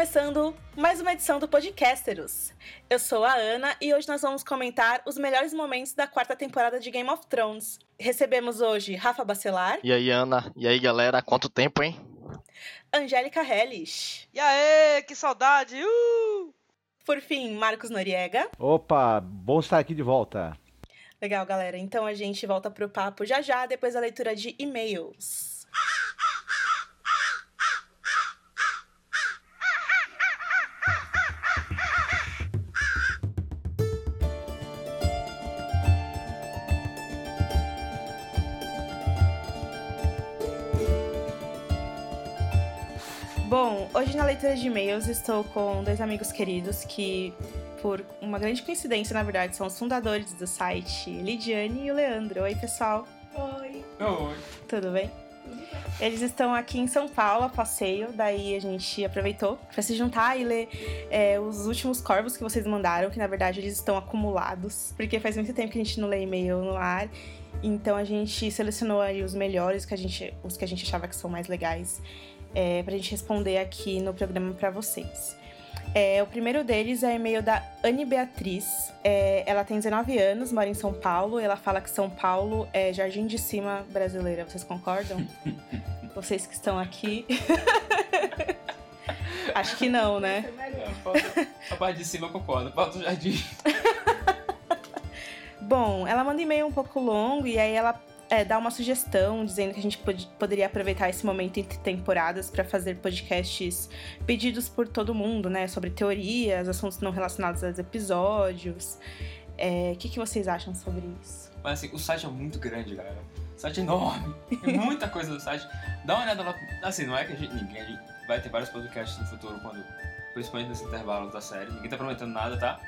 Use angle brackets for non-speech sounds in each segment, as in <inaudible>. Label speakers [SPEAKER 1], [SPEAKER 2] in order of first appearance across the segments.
[SPEAKER 1] Começando mais uma edição do Podcasteros. Eu sou a Ana e hoje nós vamos comentar os melhores momentos da quarta temporada de Game of Thrones. Recebemos hoje Rafa Bacelar.
[SPEAKER 2] E aí, Ana? E aí, galera? Quanto tempo, hein?
[SPEAKER 1] Angélica Hellish.
[SPEAKER 3] E aí, que saudade! Uh!
[SPEAKER 1] Por fim, Marcos Noriega.
[SPEAKER 4] Opa, bom estar aqui de volta.
[SPEAKER 1] Legal, galera. Então a gente volta pro papo já já, depois da leitura de e-mails. Bom, hoje na leitura de e-mails estou com dois amigos queridos que, por uma grande coincidência, na verdade, são os fundadores do site, Lidiane e o Leandro. Oi, pessoal.
[SPEAKER 5] Oi.
[SPEAKER 3] Oi.
[SPEAKER 1] Tudo bem? Eles estão aqui em São Paulo a passeio, daí a gente aproveitou para se juntar e ler é, os últimos corvos que vocês mandaram, que na verdade eles estão acumulados, porque faz muito tempo que a gente não lê e-mail no ar. Então a gente selecionou aí os melhores, que a gente, os que a gente achava que são mais legais é, para a gente responder aqui no programa para vocês. É, o primeiro deles é e-mail da Anne Beatriz. É, ela tem 19 anos, mora em São Paulo. Ela fala que São Paulo é Jardim de Cima brasileira. Vocês concordam? <laughs> Vocês que estão aqui. <laughs> Acho que não, né?
[SPEAKER 3] A parte de cima eu concordo, falta o jardim. <laughs>
[SPEAKER 1] Bom, ela manda e-mail um pouco longo e aí ela é, dá uma sugestão dizendo que a gente pod poderia aproveitar esse momento entre temporadas para fazer podcasts pedidos por todo mundo, né? Sobre teorias, assuntos não relacionados aos episódios. O é, que, que vocês acham sobre isso?
[SPEAKER 3] Mas assim, o site é muito grande, galera. O site é enorme. <laughs> Tem muita coisa no site. Dá uma olhada lá. Assim, não é que a gente, ninguém a gente vai ter vários podcasts no futuro, quando, principalmente nesse intervalo da série. Ninguém tá prometendo nada, tá?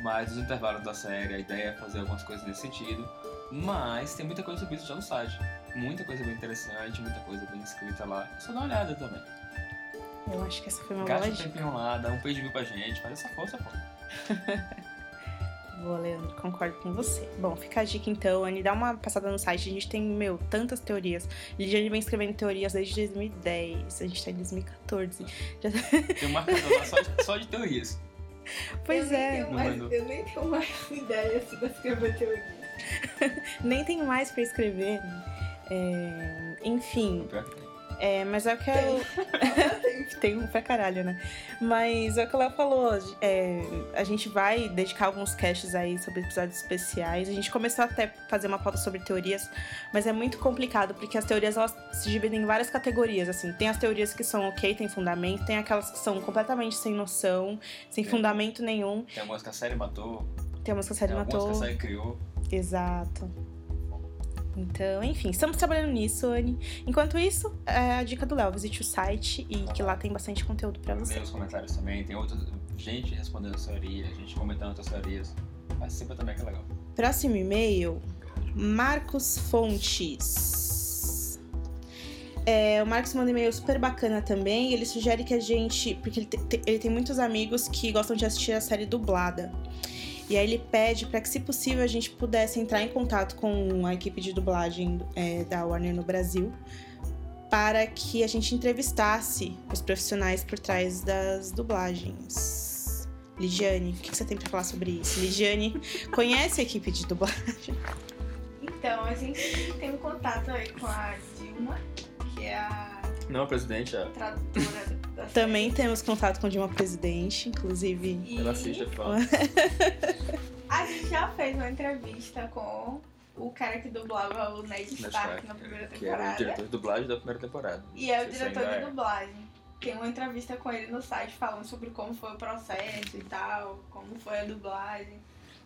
[SPEAKER 3] Mas nos intervalos da série, a ideia é fazer algumas coisas nesse sentido. Mas tem muita coisa sobre isso já no site. Muita coisa bem interessante, muita coisa bem escrita lá. Só dá uma olhada também.
[SPEAKER 1] Eu acho que essa foi uma
[SPEAKER 3] Gasta
[SPEAKER 1] boa
[SPEAKER 3] um
[SPEAKER 1] dica.
[SPEAKER 3] tempinho lá, dá um page view pra gente, faz essa força, pô. <laughs>
[SPEAKER 1] Boa, Leandro, concordo com você. Bom, fica a dica então, Anne, dá uma passada no site. A gente tem, meu, tantas teorias. Lidiane vem escrevendo teorias desde 2010, a gente tá em 2014. Já... <laughs>
[SPEAKER 3] Tem um marcador lá só de, só de teorias.
[SPEAKER 1] Pois
[SPEAKER 5] eu
[SPEAKER 1] é,
[SPEAKER 5] Nem mais, eu nem tenho mais <laughs> ideia assim, pra escrever teoria. <laughs>
[SPEAKER 1] nem tem mais pra escrever. É, Enfim, é, mas é o que eu. <laughs> tem um pra caralho, né? Mas é o que o Léo falou. é, a gente vai dedicar alguns casts aí sobre episódios especiais. A gente começou até a fazer uma pauta sobre teorias, mas é muito complicado, porque as teorias elas se dividem em várias categorias. Assim, tem as teorias que são ok, tem fundamento, tem aquelas que são completamente sem noção, sem
[SPEAKER 3] É.
[SPEAKER 1] fundamento nenhum.
[SPEAKER 3] Tem algumas que a série matou,
[SPEAKER 1] Tem a série
[SPEAKER 3] tem algumas
[SPEAKER 1] matou.
[SPEAKER 3] que a série criou.
[SPEAKER 1] Exato. Então, enfim, estamos trabalhando nisso, Anne. Enquanto isso, é a dica do Léo, visite o site e que lá tem bastante conteúdo pra você.
[SPEAKER 3] Tem os comentários também, tem outras. Gente respondendo teorias, gente comentando outras teorias. Participa também que é legal.
[SPEAKER 1] Próximo e-mail, Marcos Fontes. É, o Marcos manda um e-mail super bacana também. Ele sugere que a gente. Porque ele, te- ele tem muitos amigos que gostam de assistir a série dublada. E aí ele pede para que, se possível, a gente pudesse entrar em contato com a equipe de dublagem é, da Warner no Brasil para que a gente entrevistasse os profissionais por trás das dublagens. Ligiane, o que você tem para falar sobre isso? Ligiane <laughs> conhece a equipe de dublagem?
[SPEAKER 5] Então, a gente tem um contato aí com a Dilma, que é a
[SPEAKER 3] Não, presidente, é.
[SPEAKER 5] tradutora da <laughs>
[SPEAKER 1] Também temos contato com Dilma Presidente, inclusive.
[SPEAKER 5] série.
[SPEAKER 3] Ela assiste, é
[SPEAKER 5] E
[SPEAKER 3] fã. <laughs>
[SPEAKER 5] a gente já fez uma entrevista com o cara que dublava o Ned
[SPEAKER 3] Ned
[SPEAKER 5] Stark na primeira
[SPEAKER 3] que era o
[SPEAKER 5] temporada.
[SPEAKER 3] diretor de dublagem da primeira temporada.
[SPEAKER 5] E é o diretor de
[SPEAKER 3] é.
[SPEAKER 5] dublagem. Tem uma entrevista com ele no site falando sobre como foi o processo e tal, como foi a dublagem.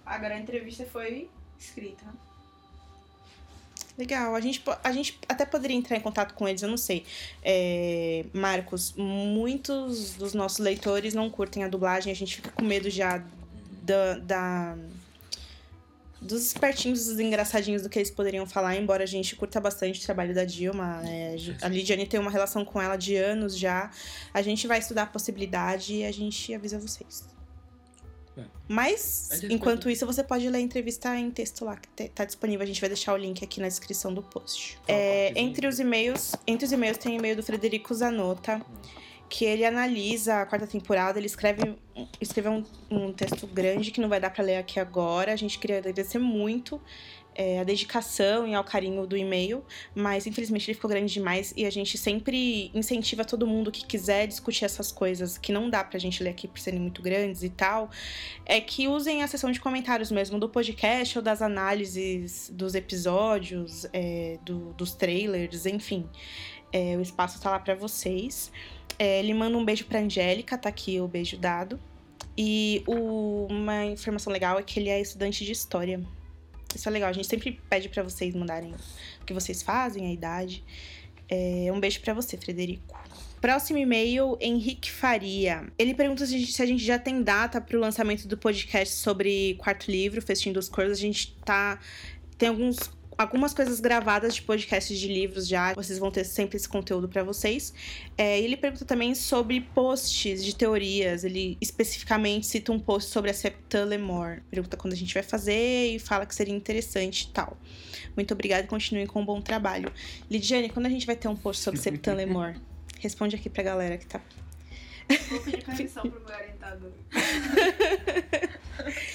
[SPEAKER 5] Agora a entrevista foi escrita.
[SPEAKER 1] Legal, a gente, a gente até poderia entrar em contato com eles, eu não sei. É, Marcos, muitos dos nossos leitores não curtem a dublagem, a gente fica com medo já da, da- dos espertinhos, dos engraçadinhos do que eles poderiam falar, embora a gente curta bastante o trabalho da Dilma. é, a Lidiane tem uma relação com ela de anos já. A gente vai estudar a possibilidade e a gente avisa vocês.
[SPEAKER 3] É.
[SPEAKER 1] Mas, enquanto
[SPEAKER 3] pode-
[SPEAKER 1] isso, você pode ler a entrevista em texto lá, que tá disponível. A gente vai deixar o link aqui na descrição do post.
[SPEAKER 3] Um
[SPEAKER 1] É, entre os e-mails, entre os e-mails tem o e-mail do Frederico Zanota. que ele analisa a quarta temporada, ele escreve escreveu um, um texto grande que não vai dar para ler aqui agora. A gente queria agradecer muito é, a dedicação e ao carinho do e-mail, mas infelizmente ele ficou grande demais e a gente sempre incentiva todo mundo que quiser discutir essas coisas que não dá pra gente ler aqui por serem muito grandes e tal, é que usem a seção de comentários mesmo do podcast ou das análises dos episódios, é, do, dos trailers, enfim. É, o espaço tá lá para vocês. É, ele manda um beijo pra Angélica, tá aqui o beijo dado. E o, uma informação legal é que ele é estudante de história. Isso é legal. A gente sempre pede para vocês mandarem o que vocês fazem, a idade. É, um beijo para você, Frederico. Próximo e-mail, Henrique Faria. Ele pergunta se a, gente, se a gente já tem data para o lançamento do podcast sobre quarto livro, Festim dos Cores. A gente tá. Tem alguns algumas coisas gravadas de podcasts de livros já. Vocês vão ter sempre esse conteúdo para vocês. É, ele pergunta também sobre posts de teorias. Ele especificamente cita um post sobre a Septa Lemore. Pergunta quando a gente vai fazer e fala que seria interessante e tal. Muito obrigada e continuem com um bom trabalho. Lidiane, quando a gente vai ter um post sobre Septa Lemore? <laughs> Responde aqui pra galera que tá
[SPEAKER 5] Vou pedir permissão pro meu orientador. <laughs>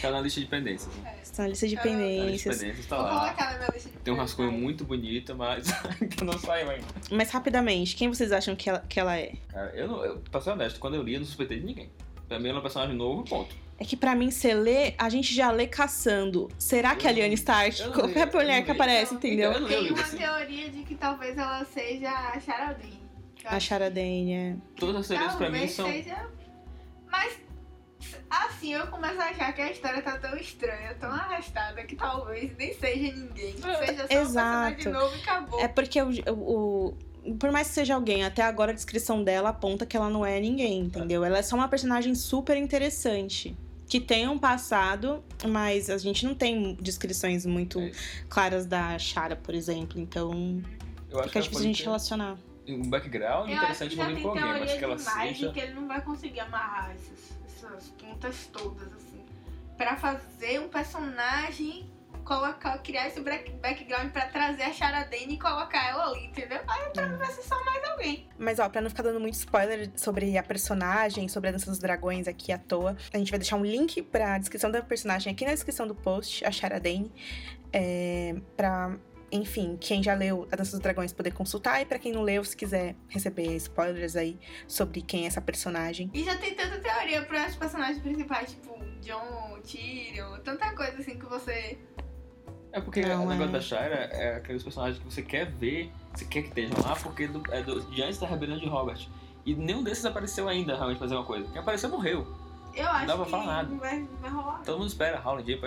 [SPEAKER 3] Tá na lista de pendências. Né?
[SPEAKER 1] Está na lista de
[SPEAKER 5] Ah,
[SPEAKER 3] Na lista de
[SPEAKER 1] pendências.
[SPEAKER 3] pendências tá
[SPEAKER 5] Vou
[SPEAKER 3] lá.
[SPEAKER 5] colocar na minha lista de
[SPEAKER 3] Tem um rascunho muito bonito, mas <laughs> ainda não saiu ainda.
[SPEAKER 1] Mas rapidamente, quem vocês acham que ela, que ela é?
[SPEAKER 3] Cara, eu não. Eu, pra ser honesto, quando eu li, eu não suspeitei de ninguém. Pra mim, ela é um personagem novo, ponto.
[SPEAKER 1] É que pra mim, você lê, a gente já lê caçando. Será que a
[SPEAKER 3] Eu-
[SPEAKER 1] Lyanna Stark,
[SPEAKER 3] eu não
[SPEAKER 1] qualquer
[SPEAKER 3] eu
[SPEAKER 1] mulher que
[SPEAKER 3] li.
[SPEAKER 1] aparece, entendeu?
[SPEAKER 3] eu o
[SPEAKER 5] Tem uma
[SPEAKER 3] assim.
[SPEAKER 5] teoria de que talvez ela seja a Charadine. Eu
[SPEAKER 1] A
[SPEAKER 5] acho
[SPEAKER 1] Charadane, é.
[SPEAKER 3] Todas as teorias pra mim
[SPEAKER 5] Talvez
[SPEAKER 3] são.
[SPEAKER 5] seja. Mas assim eu começo a achar que a história tá tão estranha, tão arrastada, que talvez nem seja ninguém. Que seja só
[SPEAKER 1] Exato.
[SPEAKER 5] um personagem novo e acabou.
[SPEAKER 1] É porque o, o- Por mais que seja alguém, até agora a descrição dela aponta que ela não é ninguém, entendeu? Ela é só uma personagem super interessante. Que tem um passado, mas a gente não tem descrições muito
[SPEAKER 3] É
[SPEAKER 1] claras da Shara, por exemplo. Então
[SPEAKER 3] Eu acho
[SPEAKER 1] fica difícil a gente
[SPEAKER 3] ter
[SPEAKER 1] relacionar.
[SPEAKER 3] um background
[SPEAKER 5] Eu acho
[SPEAKER 3] interessante
[SPEAKER 5] tem
[SPEAKER 3] com alguém, mas
[SPEAKER 5] teoria
[SPEAKER 3] que ela seja.
[SPEAKER 5] de que ele não vai conseguir amarrar essas pontas todas, assim. Pra fazer um personagem, colocar, criar esse back- background pra trazer a Charadane e colocar ela ali, entendeu? Aí pra mim vai ser só mais alguém.
[SPEAKER 1] Mas, ó, pra não ficar dando muito spoiler sobre a personagem, sobre a Dança dos Dragões aqui à toa, a gente vai deixar um link pra descrição da personagem aqui na descrição do post, a Sharadane, é, pra, enfim, quem já leu a Dança dos Dragões poder consultar, e pra quem não leu, se quiser receber spoilers aí sobre quem é essa personagem.
[SPEAKER 5] E já tem tanta teoria para os personagens principais, tipo John, Tyrion, tanta coisa assim que você.
[SPEAKER 3] É porque
[SPEAKER 1] Não,
[SPEAKER 3] o negócio
[SPEAKER 1] é.
[SPEAKER 3] da Shira é aqueles personagens que você quer ver, você quer que estejam lá, porque do- é do, de antes da rebelião de Robert. E nenhum desses apareceu ainda realmente pra fazer uma coisa. Quem apareceu morreu.
[SPEAKER 5] Eu acho
[SPEAKER 3] dá pra
[SPEAKER 5] que
[SPEAKER 3] falar nada.
[SPEAKER 5] não vai, não vai rolar.
[SPEAKER 3] Todo mundo espera. Howland.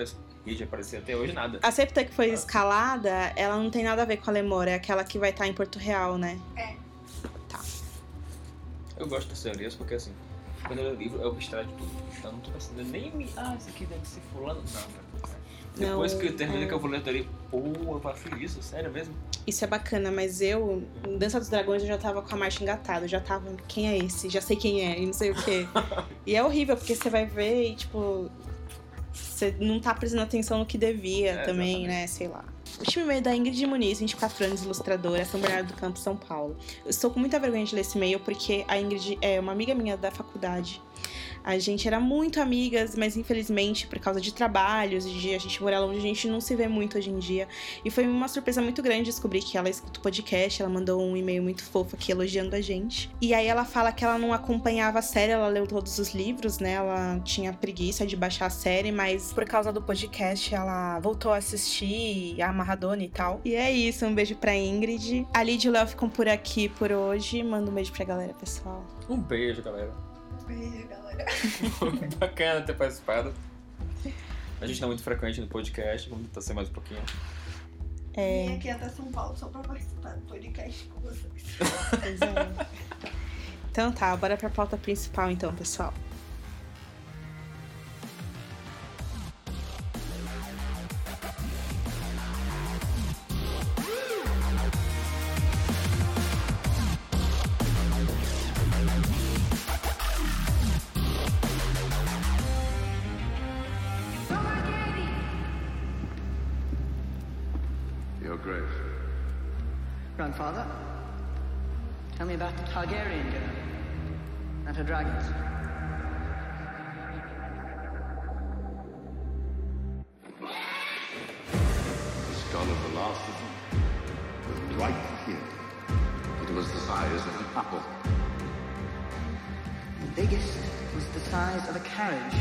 [SPEAKER 3] Reed apareceu até hoje nada.
[SPEAKER 1] A Septa que foi escalada, ela não tem nada a ver com a Lemora, é aquela que vai estar em Porto Real, né?
[SPEAKER 3] Eu gosto das teorias porque assim, quando eu leio o livro, eu abstraio de tudo. Então eu não tô pensando nem me. Ah, isso aqui deve ser fulano. Não, cara. Depois
[SPEAKER 1] Não,
[SPEAKER 3] que eu termino
[SPEAKER 1] é.
[SPEAKER 3] que eu vou ler a teoria, pô, eu faço isso, sério mesmo?
[SPEAKER 1] Isso é bacana, mas eu, em Dança dos Dragões, eu já tava com a marcha engatada. Eu já tava, quem é esse? Já sei quem é, e não sei o quê. <laughs> e é horrível, porque você vai ver e, tipo, você não tá prestando atenção no que devia
[SPEAKER 3] É,
[SPEAKER 1] também,
[SPEAKER 3] exatamente.
[SPEAKER 1] né? Sei lá. O time e-mail da Ingrid Muniz, 24 anos, ilustradora, São Bernardo do Campo, São Paulo. Eu estou com muita vergonha de ler esse e-mail porque a Ingrid é uma amiga minha da faculdade. A gente era muito amigas, mas infelizmente, por causa de trabalhos de a gente morar longe, a gente não se vê muito hoje em dia. E foi uma surpresa muito grande descobrir que ela escuta o podcast, ela mandou um e-mail muito fofo aqui elogiando a gente. E aí ela fala que ela não acompanhava a série, ela leu todos os livros, né? Ela tinha preguiça de baixar a série, mas por causa do podcast ela voltou a assistir a Amarradona e tal. E é isso, um beijo pra Ingrid. A Lid e o Léo ficam por aqui por hoje. Manda um beijo pra galera, pessoal.
[SPEAKER 3] Um beijo, galera.
[SPEAKER 5] Beijo, galera. <laughs>
[SPEAKER 3] Bacana ter participado. A gente não é muito frequente no podcast, vamos tentar ser mais um pouquinho.
[SPEAKER 1] É.
[SPEAKER 5] Vim aqui até São Paulo só pra participar do podcast com vocês. <laughs>
[SPEAKER 1] Pois é. Então tá, bora pra pauta principal então, pessoal.
[SPEAKER 6] Your Grace.
[SPEAKER 7] Grandfather, tell me about the Targaryen girl.
[SPEAKER 6] and her dragons.
[SPEAKER 7] The skull of the last of them was right here. It was the size of an apple.
[SPEAKER 6] The biggest was the size of a carriage.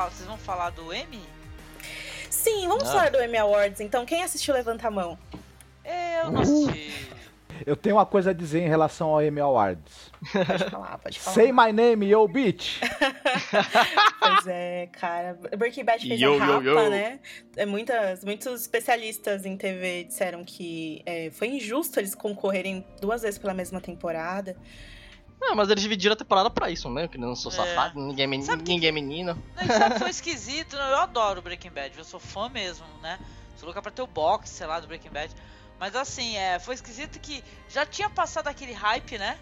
[SPEAKER 8] Falar? Vocês vão falar do M?
[SPEAKER 1] Sim, vamos
[SPEAKER 2] Ah.
[SPEAKER 1] falar do Emmy Awards. Então, quem assistiu Levanta a Mão?
[SPEAKER 8] Eu não assisti.
[SPEAKER 4] Eu tenho uma coisa a dizer em relação ao Emmy Awards.
[SPEAKER 1] Pode falar, pode falar.
[SPEAKER 4] Say my name, yo bitch! <laughs>
[SPEAKER 1] Pois é, cara. Breaking Bad fez
[SPEAKER 2] Yo,
[SPEAKER 1] a
[SPEAKER 2] yo,
[SPEAKER 1] rapa,
[SPEAKER 2] yo.
[SPEAKER 1] né? É, muitas, muitos especialistas em TV disseram que é, foi injusto eles concorrerem duas vezes pela mesma temporada.
[SPEAKER 2] Não, mas eles dividiram a temporada pra isso, né? Que não sou
[SPEAKER 8] É.
[SPEAKER 2] safado, ninguém é, meni-
[SPEAKER 8] Sabe que-
[SPEAKER 2] ninguém é menino.
[SPEAKER 8] Não, sabe, foi <laughs> esquisito. Eu adoro Breaking Bad, eu sou fã mesmo, né? Sou louca pra ter o box, sei lá, do Breaking Bad. Mas assim, é, foi esquisito que já tinha passado aquele hype, né?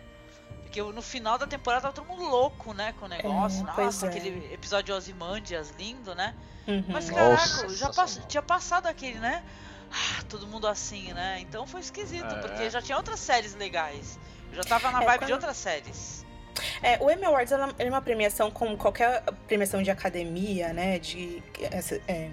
[SPEAKER 8] Porque no final da temporada tava todo mundo louco, né? Com o negócio.
[SPEAKER 1] É,
[SPEAKER 8] Nossa,
[SPEAKER 1] é.
[SPEAKER 8] aquele episódio de Ozymandias lindo, né?
[SPEAKER 1] Uhum.
[SPEAKER 8] Mas
[SPEAKER 2] Nossa,
[SPEAKER 8] caraca, já pass- tinha passado aquele, né? Ah, todo mundo assim, né? Então foi esquisito,
[SPEAKER 3] É.
[SPEAKER 8] porque já tinha outras séries legais. Eu já tava na
[SPEAKER 1] É,
[SPEAKER 8] vibe
[SPEAKER 1] quando-
[SPEAKER 8] de outras séries.
[SPEAKER 1] É, o Emmy Awards ela é uma premiação como qualquer premiação de academia, né? De, é,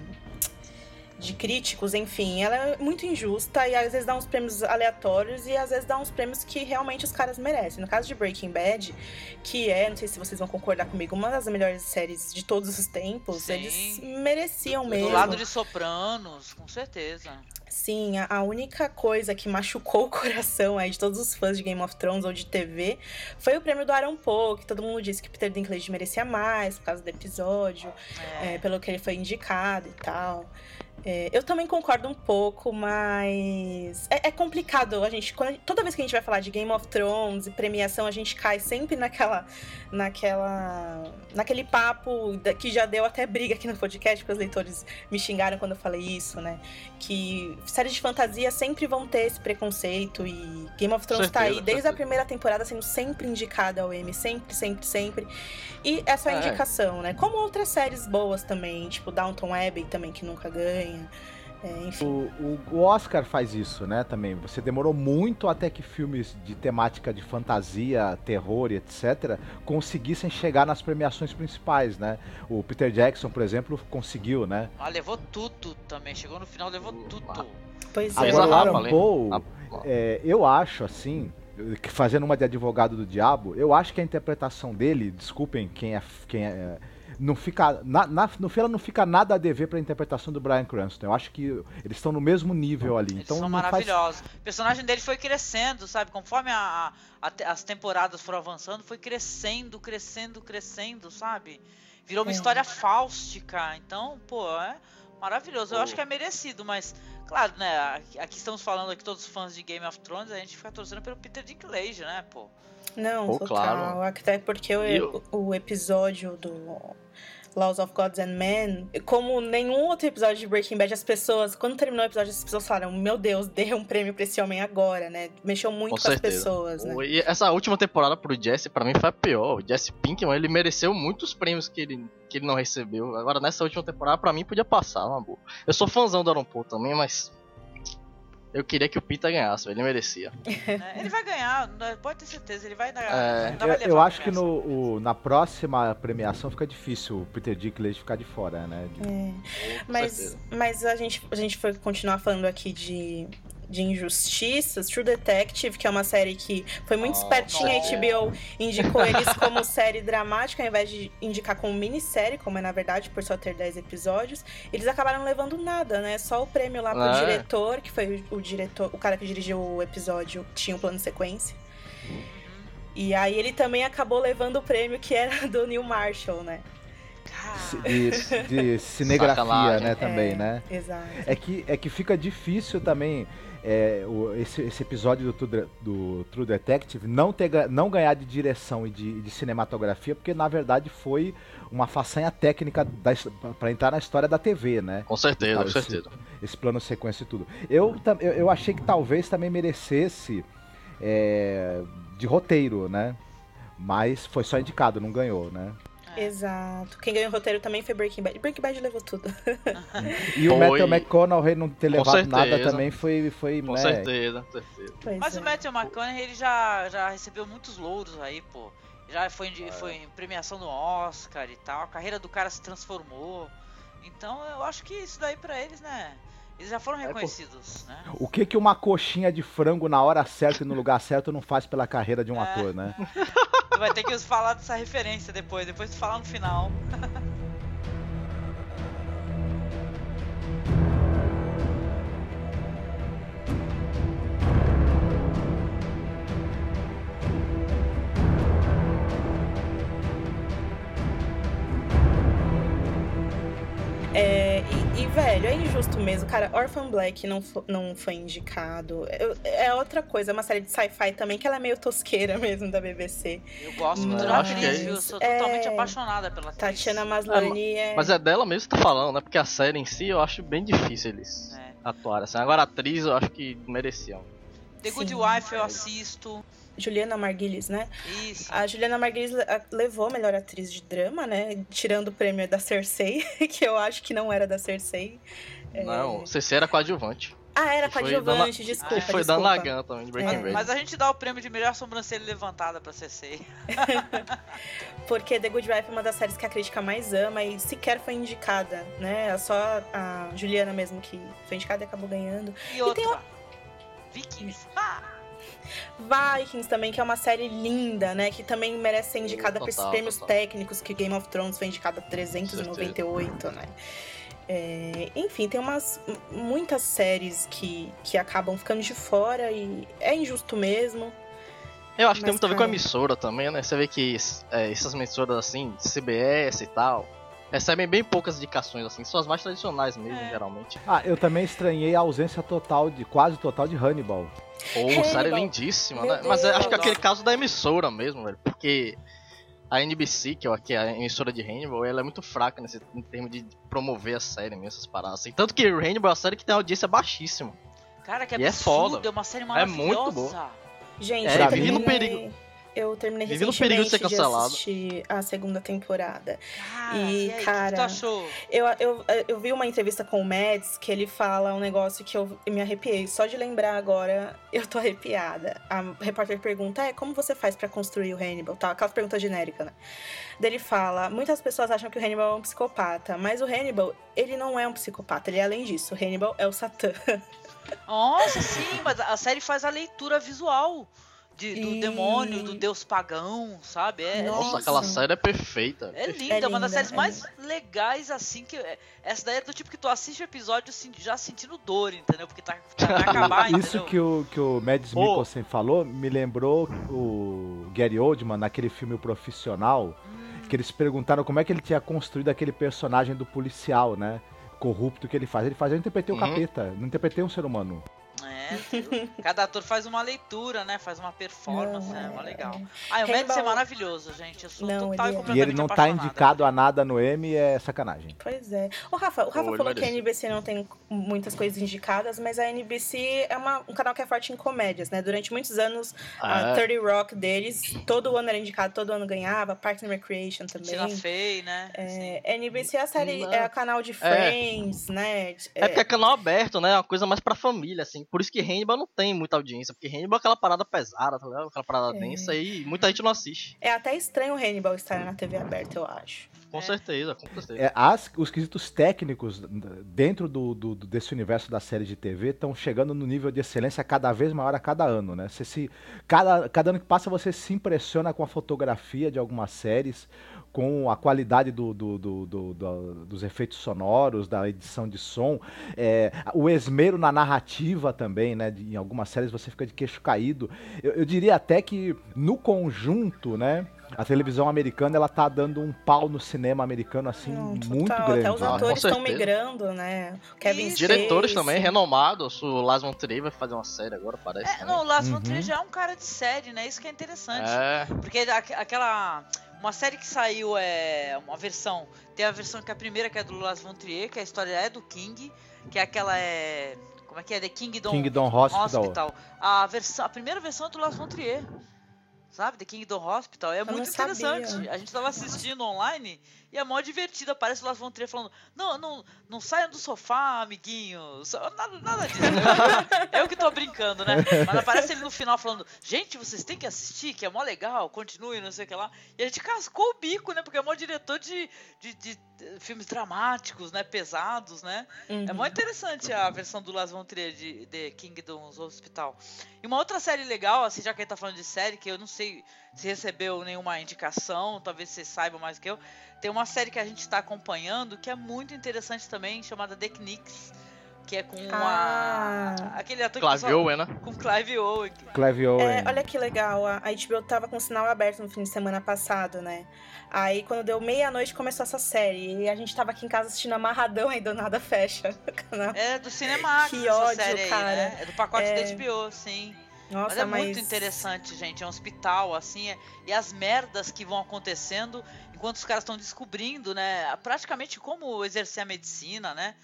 [SPEAKER 1] de críticos, enfim. Ela é muito injusta e às vezes dá uns prêmios aleatórios e às vezes dá uns prêmios que realmente os caras merecem. No caso de Breaking Bad, que é, não sei se vocês vão concordar comigo, uma das melhores séries de todos os tempos,
[SPEAKER 8] Sim.
[SPEAKER 1] eles mereciam
[SPEAKER 8] Do
[SPEAKER 1] mesmo.
[SPEAKER 8] lado de Sopranos, com certeza.
[SPEAKER 1] Sim, a, a única coisa que machucou o coração aí de todos os fãs de Game of Thrones ou de TV foi o prêmio do Aaron Paul, que todo mundo disse que Peter Dinklage merecia mais por causa do episódio,
[SPEAKER 8] É.
[SPEAKER 1] é, pelo que ele foi indicado e tal. É, eu também concordo um pouco, mas é, é complicado. A gente, toda vez que a gente vai falar de Game of Thrones e premiação, a gente cai sempre naquela, naquela, naquele papo que já deu até briga aqui no podcast, porque os leitores me xingaram quando eu falei isso, né? Que séries de fantasia sempre vão ter esse preconceito e Game of Thrones tá aí
[SPEAKER 2] Certeza,
[SPEAKER 1] desde a
[SPEAKER 2] certeza.
[SPEAKER 1] primeira temporada sendo sempre indicada ao Emmy, sempre, sempre, sempre. E essa é a
[SPEAKER 2] É.
[SPEAKER 1] indicação, né? Como outras séries boas também, tipo Downton Abbey também, que nunca ganha. É, enfim.
[SPEAKER 4] O, o- Oscar faz isso, né, também. Você demorou muito até que filmes de temática de fantasia, terror e etc. conseguissem chegar nas premiações principais, né? O Peter Jackson, por exemplo, conseguiu, né?
[SPEAKER 8] Ah, levou tudo também. Chegou no final, levou tudo.
[SPEAKER 1] Pois é.
[SPEAKER 4] Agora, o Aaron. Paul, é, eu acho, assim, que fazendo uma de advogado do diabo, eu acho que a interpretação dele, desculpem quem é. Quem é não fica. Na, na- no fim, ela não fica nada a dever pra interpretação do Brian Cranston. Eu acho que eles estão no mesmo nível ali.
[SPEAKER 8] Eles
[SPEAKER 4] então
[SPEAKER 8] são
[SPEAKER 4] não faz
[SPEAKER 8] maravilhosos. O personagem dele foi crescendo, sabe? Conforme a- a as temporadas foram avançando, foi crescendo, crescendo, crescendo, sabe? Virou uma
[SPEAKER 1] É.
[SPEAKER 8] história fáustica. Então, pô, é maravilhoso. Eu acho que é merecido, mas, claro, né? Aqui, estamos falando aqui, todos os fãs de Game of Thrones, a gente fica torcendo pelo Peter Dinklage, né, pô?
[SPEAKER 1] Não,
[SPEAKER 2] Pô,
[SPEAKER 1] total.
[SPEAKER 2] claro.
[SPEAKER 1] Até porque o,
[SPEAKER 2] eu-
[SPEAKER 1] o episódio do Laws of Gods and Men, como nenhum outro episódio de Breaking Bad, as pessoas, quando terminou o episódio, as pessoas falaram: Meu Deus, dê um prêmio pra esse homem agora, né? Mexeu muito
[SPEAKER 2] Com
[SPEAKER 1] com, as pessoas, né?
[SPEAKER 2] E essa última temporada pro Jesse, pra mim, foi a pior. O Jesse Pinkman, ele mereceu muitos prêmios que ele, que ele não recebeu. Agora, nessa última temporada, pra mim, podia passar, uma boa. Eu sou fãzão do Aaron Paul também, mas... Eu queria que o Peter ganhasse, ele merecia.
[SPEAKER 8] Né? Ele vai ganhar, pode ter certeza, ele vai dar.
[SPEAKER 2] É.
[SPEAKER 4] Eu, eu acho que no, o- na próxima premiação fica difícil o Peter Dinklage ficar de fora, né? De-
[SPEAKER 1] É. Mas, mas a, gente, a gente foi continuar falando aqui de, de injustiças. True Detective, que é uma série que foi muito
[SPEAKER 3] Oh,
[SPEAKER 1] espertinha.
[SPEAKER 8] nossa.
[SPEAKER 1] A HBO indicou eles como <laughs> série dramática, ao invés de indicar como minissérie, como é na verdade, por só ter 10 episódios. Eles acabaram levando nada, né? Só o prêmio lá pro
[SPEAKER 2] É.
[SPEAKER 1] diretor, que foi o, o diretor, o cara que dirigiu o episódio, tinha um plano de sequência. E aí ele também acabou levando o prêmio que era <laughs> do Neil Marshall, né?
[SPEAKER 4] De, de <laughs> cinegrafia, né, também,
[SPEAKER 1] É,
[SPEAKER 4] né?
[SPEAKER 1] Exato.
[SPEAKER 4] É que, é que fica difícil também é, o- esse, esse episódio do, True do True Detective não, ter, não ganhar de direção e de, de cinematografia, porque na verdade foi uma façanha técnica para entrar na história da TV, né?
[SPEAKER 2] Com certeza,
[SPEAKER 4] Tá,
[SPEAKER 2] com
[SPEAKER 4] esse-
[SPEAKER 2] certeza.
[SPEAKER 4] esse plano sequência e tudo. Eu, eu, eu achei que talvez também merecesse é, de roteiro, né? Mas foi só indicado, não ganhou, né?
[SPEAKER 8] É.
[SPEAKER 1] Exato. Quem ganhou o roteiro também foi Breaking Bad. Breaking Bad levou tudo. <laughs>
[SPEAKER 4] E o. Matthew McConaughey não ter levado nada também foi, foi
[SPEAKER 2] Com
[SPEAKER 4] né?
[SPEAKER 2] certeza, com certeza.
[SPEAKER 1] Pois
[SPEAKER 8] Mas
[SPEAKER 1] é.
[SPEAKER 8] o Matthew McConaughey, ele já, já recebeu muitos louros aí, pô. Já foi,
[SPEAKER 2] É.
[SPEAKER 8] em, foi em premiação do Oscar e tal. A carreira do cara se transformou. Então eu acho que isso daí pra eles, né? Eles já foram
[SPEAKER 2] É,
[SPEAKER 8] reconhecidos, né?
[SPEAKER 4] O que que uma coxinha de frango na hora certa e no lugar certo não faz pela carreira de um
[SPEAKER 8] É.
[SPEAKER 4] ator, né? <laughs>
[SPEAKER 8] Tu vai ter que falar dessa referência depois, depois tu falar no final. <laughs>
[SPEAKER 1] velho, é injusto mesmo, cara. Orphan Black não, não foi indicado. Eu- é outra coisa, é uma série de sci-fi também, que ela é meio tosqueira <laughs> mesmo da BBC.
[SPEAKER 8] Eu gosto muito
[SPEAKER 1] Mas-
[SPEAKER 8] da
[SPEAKER 2] é
[SPEAKER 8] atriz, viu? Eu sou
[SPEAKER 1] É.
[SPEAKER 8] totalmente apaixonada pela atriz.
[SPEAKER 1] Tatiana Maslany é.
[SPEAKER 2] Mas é dela mesmo que tá falando, né? Porque a série em si eu acho bem difícil eles
[SPEAKER 8] É.
[SPEAKER 2] atuarem. Assim. Agora a atriz eu acho que mereciam.
[SPEAKER 8] The Good
[SPEAKER 1] Sim.
[SPEAKER 8] Wife eu assisto.
[SPEAKER 1] Juliana Margulies, né?
[SPEAKER 8] Isso.
[SPEAKER 1] A Juliana Margulies levou a melhor atriz de drama, né? Tirando o prêmio da Cersei, <laughs> que eu acho que não era da Cersei. É.
[SPEAKER 2] Não, CC era coadjuvante.
[SPEAKER 1] Ah, era
[SPEAKER 2] E
[SPEAKER 1] coadjuvante, desculpa.
[SPEAKER 2] E foi
[SPEAKER 1] desculpa.
[SPEAKER 2] Dan Lagan também, de Breaking
[SPEAKER 1] É.
[SPEAKER 2] Bad.
[SPEAKER 8] Mas a gente dá o prêmio de melhor sobrancelha levantada pra CC. <laughs>
[SPEAKER 1] Porque The Good Wife é uma das séries que a crítica mais ama e sequer foi indicada, né? Só a Juliana mesmo que foi indicada e acabou ganhando.
[SPEAKER 8] E outra.
[SPEAKER 1] tem
[SPEAKER 8] Vikings. Ah!
[SPEAKER 1] Vikings também, que é uma série linda, né? Que também merece ser indicada por esses prêmios
[SPEAKER 2] total.
[SPEAKER 1] técnicos que Game of Thrones foi indicada a 398, né? É, enfim, tem umas muitas séries que, que acabam ficando de fora e é injusto mesmo.
[SPEAKER 2] Eu acho que tem muito a ver com a emissora também, né? Você vê que é, essas emissoras assim, CBS e tal, recebem bem poucas indicações, assim, são as mais tradicionais mesmo,
[SPEAKER 8] É.
[SPEAKER 2] geralmente.
[SPEAKER 4] Ah, eu também estranhei a ausência total, de quase total de Hannibal.
[SPEAKER 2] Ou
[SPEAKER 1] Hannibal.
[SPEAKER 2] série lindíssima,
[SPEAKER 1] Meu
[SPEAKER 2] né? Mas eu acho que é aquele caso da emissora mesmo, velho. Porque a NBC, que é a- é emissora de Hannibal, ela é muito fraca nesse em termos de promover a série mesmo, essas paradas. Assim. Tanto que Hannibal é uma série que tem audiência baixíssima.
[SPEAKER 8] Cara, que
[SPEAKER 2] E é
[SPEAKER 8] absurdo.
[SPEAKER 2] foda.
[SPEAKER 8] É uma série
[SPEAKER 2] É
[SPEAKER 8] maravilhosa.
[SPEAKER 2] muito boa.
[SPEAKER 1] Gente,
[SPEAKER 2] É,
[SPEAKER 4] vive
[SPEAKER 2] no perigo.
[SPEAKER 1] Eu terminei
[SPEAKER 2] Vive perigo de ser
[SPEAKER 1] recentemente
[SPEAKER 2] cancelado.
[SPEAKER 1] assistir a segunda temporada.
[SPEAKER 8] Cara,
[SPEAKER 1] E,
[SPEAKER 8] e, aí, o que
[SPEAKER 1] cara,
[SPEAKER 8] que tu achou?
[SPEAKER 1] Eu, eu, eu vi uma entrevista com o Mads que ele fala um negócio que eu me arrepiei. Só de lembrar agora, eu tô arrepiada. A repórter pergunta: é, como você faz pra construir o Hannibal? Tá, aquela pergunta genérica, né? Daí ele fala: muitas pessoas acham que o Hannibal é um psicopata, mas o Hannibal, ele não é um psicopata, ele é além disso. O Hannibal é o Satã.
[SPEAKER 8] Nossa, sim, mas a série faz a leitura visual de- do
[SPEAKER 1] E-
[SPEAKER 8] demônio, do deus pagão, sabe? É,
[SPEAKER 1] Nossa.
[SPEAKER 2] Nossa, aquela série é perfeita.
[SPEAKER 8] é linda, é uma das
[SPEAKER 1] linda,
[SPEAKER 8] séries
[SPEAKER 1] é
[SPEAKER 8] mais legais, assim, que. é- Essa daí é do tipo que tu assiste o episódio assim, já sentindo dor, entendeu? Porque tá, tá vai acabar, <laughs>
[SPEAKER 4] Isso
[SPEAKER 8] entendeu?
[SPEAKER 4] que o, que o Mads
[SPEAKER 2] Ô.
[SPEAKER 4] Mikkelsen falou me lembrou o Gary Oldman naquele filme O Profissional,
[SPEAKER 8] Hum.
[SPEAKER 4] que eles perguntaram como é que ele tinha construído aquele personagem do policial, né? Corrupto que ele faz. Ele faz, eu interpretei o
[SPEAKER 2] Uhum.
[SPEAKER 4] capeta, não interpretei um ser humano.
[SPEAKER 8] É, viu? cada ator faz uma leitura, né? Faz uma performance,
[SPEAKER 1] Não,
[SPEAKER 8] é, mó
[SPEAKER 1] é-
[SPEAKER 8] legal. Ah, o Mads é maravilhoso, gente. Eu sou
[SPEAKER 1] Não,
[SPEAKER 8] total
[SPEAKER 1] ele
[SPEAKER 8] e
[SPEAKER 1] é.
[SPEAKER 8] completamente
[SPEAKER 4] E ele não tá indicado a nada no M, é sacanagem.
[SPEAKER 1] Pois é. O Rafa, o Rafa
[SPEAKER 2] ele
[SPEAKER 1] falou que a. NBC não tem muitas coisas indicadas, mas a NBC é uma- um canal que é forte em comédias, né? Durante muitos anos, a
[SPEAKER 2] Ah,
[SPEAKER 1] 30 Rock deles, todo ano era indicado, todo ano ganhava, Parks and Recreation também.
[SPEAKER 8] Tina Fey, né?
[SPEAKER 1] É, NBC é a série,
[SPEAKER 2] Não.
[SPEAKER 1] é o canal de Friends, né?
[SPEAKER 2] É porque é canal aberto, né? É uma coisa mais pra família, assim. Por isso que Hannibal não tem muita audiência. Porque Hannibal é aquela parada pesada, tá ligado? Aquela parada
[SPEAKER 1] É.
[SPEAKER 2] densa e muita gente não assiste.
[SPEAKER 1] É até estranho o Hannibal estar na TV aberta, eu acho.
[SPEAKER 2] Com
[SPEAKER 8] É.
[SPEAKER 2] certeza, com certeza.
[SPEAKER 4] É, as- os quesitos técnicos dentro do, do- desse universo da série de TV estão chegando no nível de excelência cada vez maior a cada ano, né? Você se, cada, cada ano que passa você se impressiona com a fotografia de algumas séries, com a qualidade do- do- do- do- do- dos efeitos sonoros, da edição de som, é, o esmero na narrativa também, né? De- em algumas séries você fica de queixo caído. Eu, eu diria até que no conjunto, né? A televisão americana ela tá dando um pau no cinema americano assim
[SPEAKER 1] Não,
[SPEAKER 4] muito
[SPEAKER 1] total,
[SPEAKER 4] grande.
[SPEAKER 1] Até os
[SPEAKER 2] Ah,
[SPEAKER 1] atores estão migrando, né? Kevin
[SPEAKER 8] E
[SPEAKER 2] Diretores também, renomados. O Lars von Trier vai fazer uma série agora, parece.
[SPEAKER 8] É,
[SPEAKER 2] também.
[SPEAKER 8] não, o Lars von
[SPEAKER 4] Uhum.
[SPEAKER 8] Trier já é um cara de série, né? Isso que é interessante.
[SPEAKER 2] É,
[SPEAKER 8] Porque aque- aquela. Uma série que saiu é uma versão. Tem a versão que é a primeira, que é do Lars von Trier, que a história é do King, que é aquela é. Como é que é? The Kingdom,
[SPEAKER 4] Kingdom Hospital.
[SPEAKER 8] A, versão, a primeira versão é do Lars von Trier. Sabe? The Kingdom Hospital. É muito
[SPEAKER 1] não
[SPEAKER 8] interessante. A gente tava assistindo online e é mó divertido. Aparece o Lars von Trier falando: Não, não, não saiam do sofá, amiguinhos. Nada, nada disso. Eu, <laughs> eu que tô brincando, né? Mas aparece ele no final falando: Gente, vocês têm que assistir, que é mó legal, continue, não sei o que lá. E a gente cascou o bico, né? Porque é mó diretor de, de, de, filmes dramáticos, né? Pesados, né? É mó interessante a versão do Lars von Trier de The Kingdoms Hospital. E uma outra série legal, assim, já que a gente tá falando de série, que eu não sei se recebeu nenhuma indicação, talvez vocês saibam mais que eu. Tem uma série que a gente está acompanhando que é muito interessante também, chamada The Knicks, que é com
[SPEAKER 1] Ah.
[SPEAKER 8] a, aquele ator que
[SPEAKER 2] Clive
[SPEAKER 8] só-
[SPEAKER 2] Owen, né?
[SPEAKER 8] com Clive Owen.
[SPEAKER 4] Clive Owen.
[SPEAKER 1] É, olha que legal, a HBO tava com o sinal aberto no fim de semana passado, né? Aí quando deu meia-noite começou essa série. E a gente tava aqui em casa assistindo amarradão e do nada fecha o canal.
[SPEAKER 8] É do Cinemax
[SPEAKER 1] Que
[SPEAKER 8] essa
[SPEAKER 1] ódio,
[SPEAKER 8] série aí,
[SPEAKER 1] cara.
[SPEAKER 8] né? É do pacote
[SPEAKER 1] É.
[SPEAKER 8] da HBO, sim.
[SPEAKER 1] Nossa,
[SPEAKER 8] mas é muito interessante, gente. É um hospital, assim, é- e as merdas que vão acontecendo enquanto os caras estão descobrindo, né? Praticamente como exercer a medicina, né?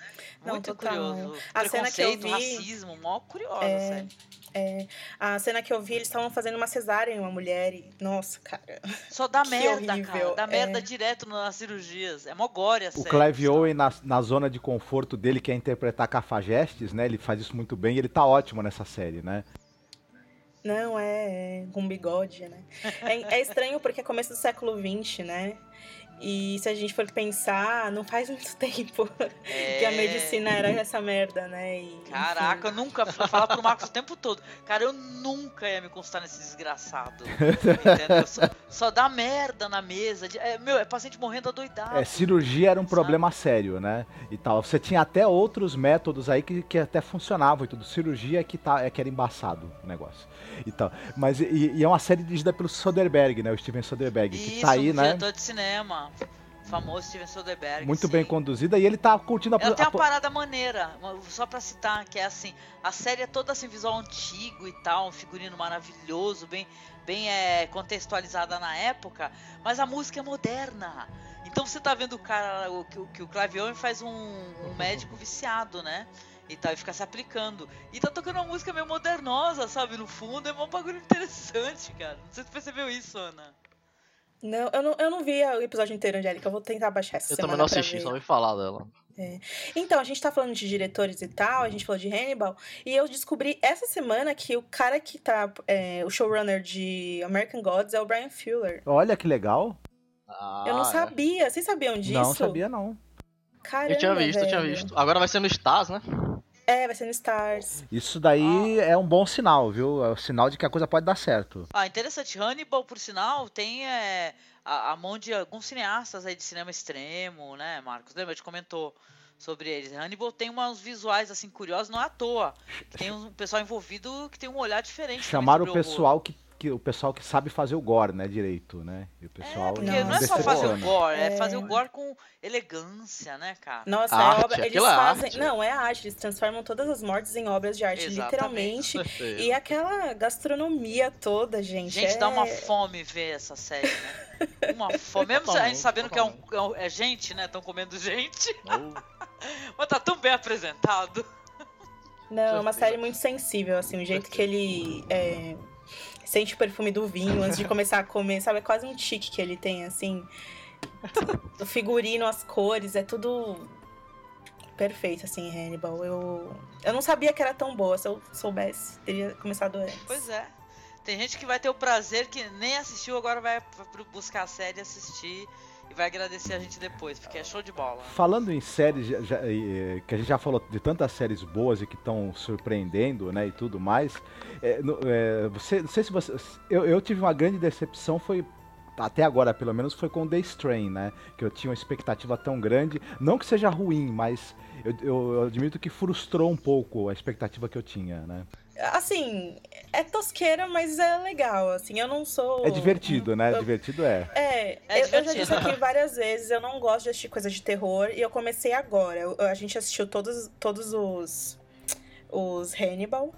[SPEAKER 1] Não,
[SPEAKER 8] Muito
[SPEAKER 1] total.
[SPEAKER 8] curioso.
[SPEAKER 1] A cena que eu
[SPEAKER 8] Preconceito,
[SPEAKER 1] vi-
[SPEAKER 8] racismo, mó curiosa,
[SPEAKER 1] É,
[SPEAKER 8] sério.
[SPEAKER 1] É, a cena que eu vi, eles estavam fazendo uma cesárea em uma mulher e. Nossa, cara. <laughs>
[SPEAKER 8] Só dá
[SPEAKER 1] Que
[SPEAKER 8] merda,
[SPEAKER 1] horrível,
[SPEAKER 8] cara. Dá
[SPEAKER 1] é.
[SPEAKER 8] merda direto nas cirurgias. É mó gore a
[SPEAKER 4] O
[SPEAKER 8] série.
[SPEAKER 4] Clive Owen, na, na zona de conforto dele, que é interpretar cafajestes, né? Ele faz isso muito bem e ele tá ótimo nessa série, né?
[SPEAKER 1] Não, é, é com bigode, né? É, é estranho porque é começo do século XX, né? E se a gente for pensar, não faz muito <laughs> tempo que a
[SPEAKER 8] É.
[SPEAKER 1] medicina era essa merda, né? E, enfim.
[SPEAKER 8] Caraca, eu nunca vou falar pro Marcos o tempo todo. Cara, eu nunca ia me constar nesse desgraçado. Entendeu? Só, só dá merda na mesa. de- é, meu, é paciente morrendo adoidado.
[SPEAKER 4] É, cirurgia era um problema sério, né? E tal. Você tinha até outros métodos aí que, que até funcionavam e tudo. Cirurgia é que, tá, é que era embaçado o negócio. E tal. Mas e, e é uma série dirigida pelo Soderbergh, né? O Steven Soderbergh, que
[SPEAKER 8] Isso,
[SPEAKER 4] tá aí,
[SPEAKER 8] um
[SPEAKER 4] né?
[SPEAKER 8] diretor de cinema. Famoso Steven Soderbergh.
[SPEAKER 4] Muito
[SPEAKER 8] sim.
[SPEAKER 4] bem conduzida e ele tá curtindo a,
[SPEAKER 8] Ela tem uma parada maneira, só pra citar, que é assim, a série é toda assim, visual antigo e tal, um figurino maravilhoso, bem, bem é, contextualizada na época, mas a música é moderna. Então você tá vendo o cara, o, que, o- que o Clive Owen faz um, um médico viciado, né? E tal, e fica se aplicando. E tá tocando uma música meio modernosa, sabe? No fundo, é um bagulho interessante, cara. Não sei se você percebeu isso, Ana.
[SPEAKER 1] Não, eu não, eu não vi o episódio inteiro, Angélica. Eu vou tentar baixar essa
[SPEAKER 2] Eu
[SPEAKER 1] semana
[SPEAKER 2] também não assisti, só ouvi falar dela.
[SPEAKER 1] Então, a gente tá falando de diretores e tal, a gente falou de Hannibal, e eu descobri essa semana que o cara que tá, é, o showrunner de American Gods é o Brian Fuller.
[SPEAKER 4] Olha que legal.
[SPEAKER 1] eu não
[SPEAKER 2] Ah, é.
[SPEAKER 1] sabia, vocês sabiam disso?
[SPEAKER 4] Não sabia, não.
[SPEAKER 1] Caramba,
[SPEAKER 2] Eu tinha visto, eu tinha
[SPEAKER 1] velho.
[SPEAKER 2] visto. Agora vai ser no Stars, né?
[SPEAKER 1] É, vai ser no Stars.
[SPEAKER 4] Isso daí é um bom sinal, viu? É o sinal de que a coisa pode dar certo.
[SPEAKER 8] Ah, interessante. Hannibal, por sinal, tem é, a, a mão de alguns cineastas aí de cinema extremo, né, Marcos? Lembra? A gente comentou sobre eles. Hannibal tem uns visuais, assim, curiosos, não é à toa. Tem um pessoal envolvido que tem um olhar diferente.
[SPEAKER 4] Chamaram o
[SPEAKER 8] sobre horror.
[SPEAKER 4] pessoal que, que o pessoal que sabe fazer o gore, né, direito, né? E o pessoal
[SPEAKER 8] É, porque não é só fazer o gore, é
[SPEAKER 1] É.
[SPEAKER 8] fazer o gore com elegância, né, cara?
[SPEAKER 1] Nossa,
[SPEAKER 2] Arte,
[SPEAKER 1] é obra, eles
[SPEAKER 2] é
[SPEAKER 1] fazem.
[SPEAKER 2] arte.
[SPEAKER 1] Não, é arte, eles transformam todas as mortes em obras de arte,
[SPEAKER 8] Exatamente.
[SPEAKER 1] literalmente. E aquela gastronomia toda, gente.
[SPEAKER 8] Gente,
[SPEAKER 1] é...
[SPEAKER 8] dá uma fome ver essa série, né? <laughs> Uma fome. Mesmo a gente sabendo que é, um, é um- é gente, né? Estão comendo gente. <laughs> Mas tá tão bem apresentado.
[SPEAKER 1] Não, é uma série muito sensível, assim, o jeito que ele é, sente o perfume do vinho antes de começar a comer, sabe? É quase um tique que ele tem, assim. O figurino, as cores, é tudo perfeito, assim, Hannibal. Eu, eu não sabia que era tão boa, se eu soubesse, teria começado antes.
[SPEAKER 8] Pois é. Tem gente que vai ter o prazer que nem assistiu, agora vai buscar a série assistir e vai agradecer a gente depois, porque é show de bola.
[SPEAKER 4] Falando em séries, já- já- que a gente já falou de tantas séries boas e que estão surpreendendo, né, e tudo mais, é, no- é, você, não sei se você... Eu, eu tive uma grande decepção, foi... Até agora, pelo menos, foi com The Strain, né? Que eu tinha uma expectativa tão grande. Não que seja ruim, mas eu- eu admito que frustrou um pouco a expectativa que eu tinha, né?
[SPEAKER 1] Assim, é tosqueira, mas é legal, assim, eu não sou...
[SPEAKER 4] É divertido, né?
[SPEAKER 1] eu-
[SPEAKER 4] Divertido é.
[SPEAKER 1] É,
[SPEAKER 8] É
[SPEAKER 1] eu, eu já disse aqui várias vezes, eu não gosto de assistir coisas de terror e eu comecei agora. Eu- a gente assistiu todos, todos os, os Hannibal.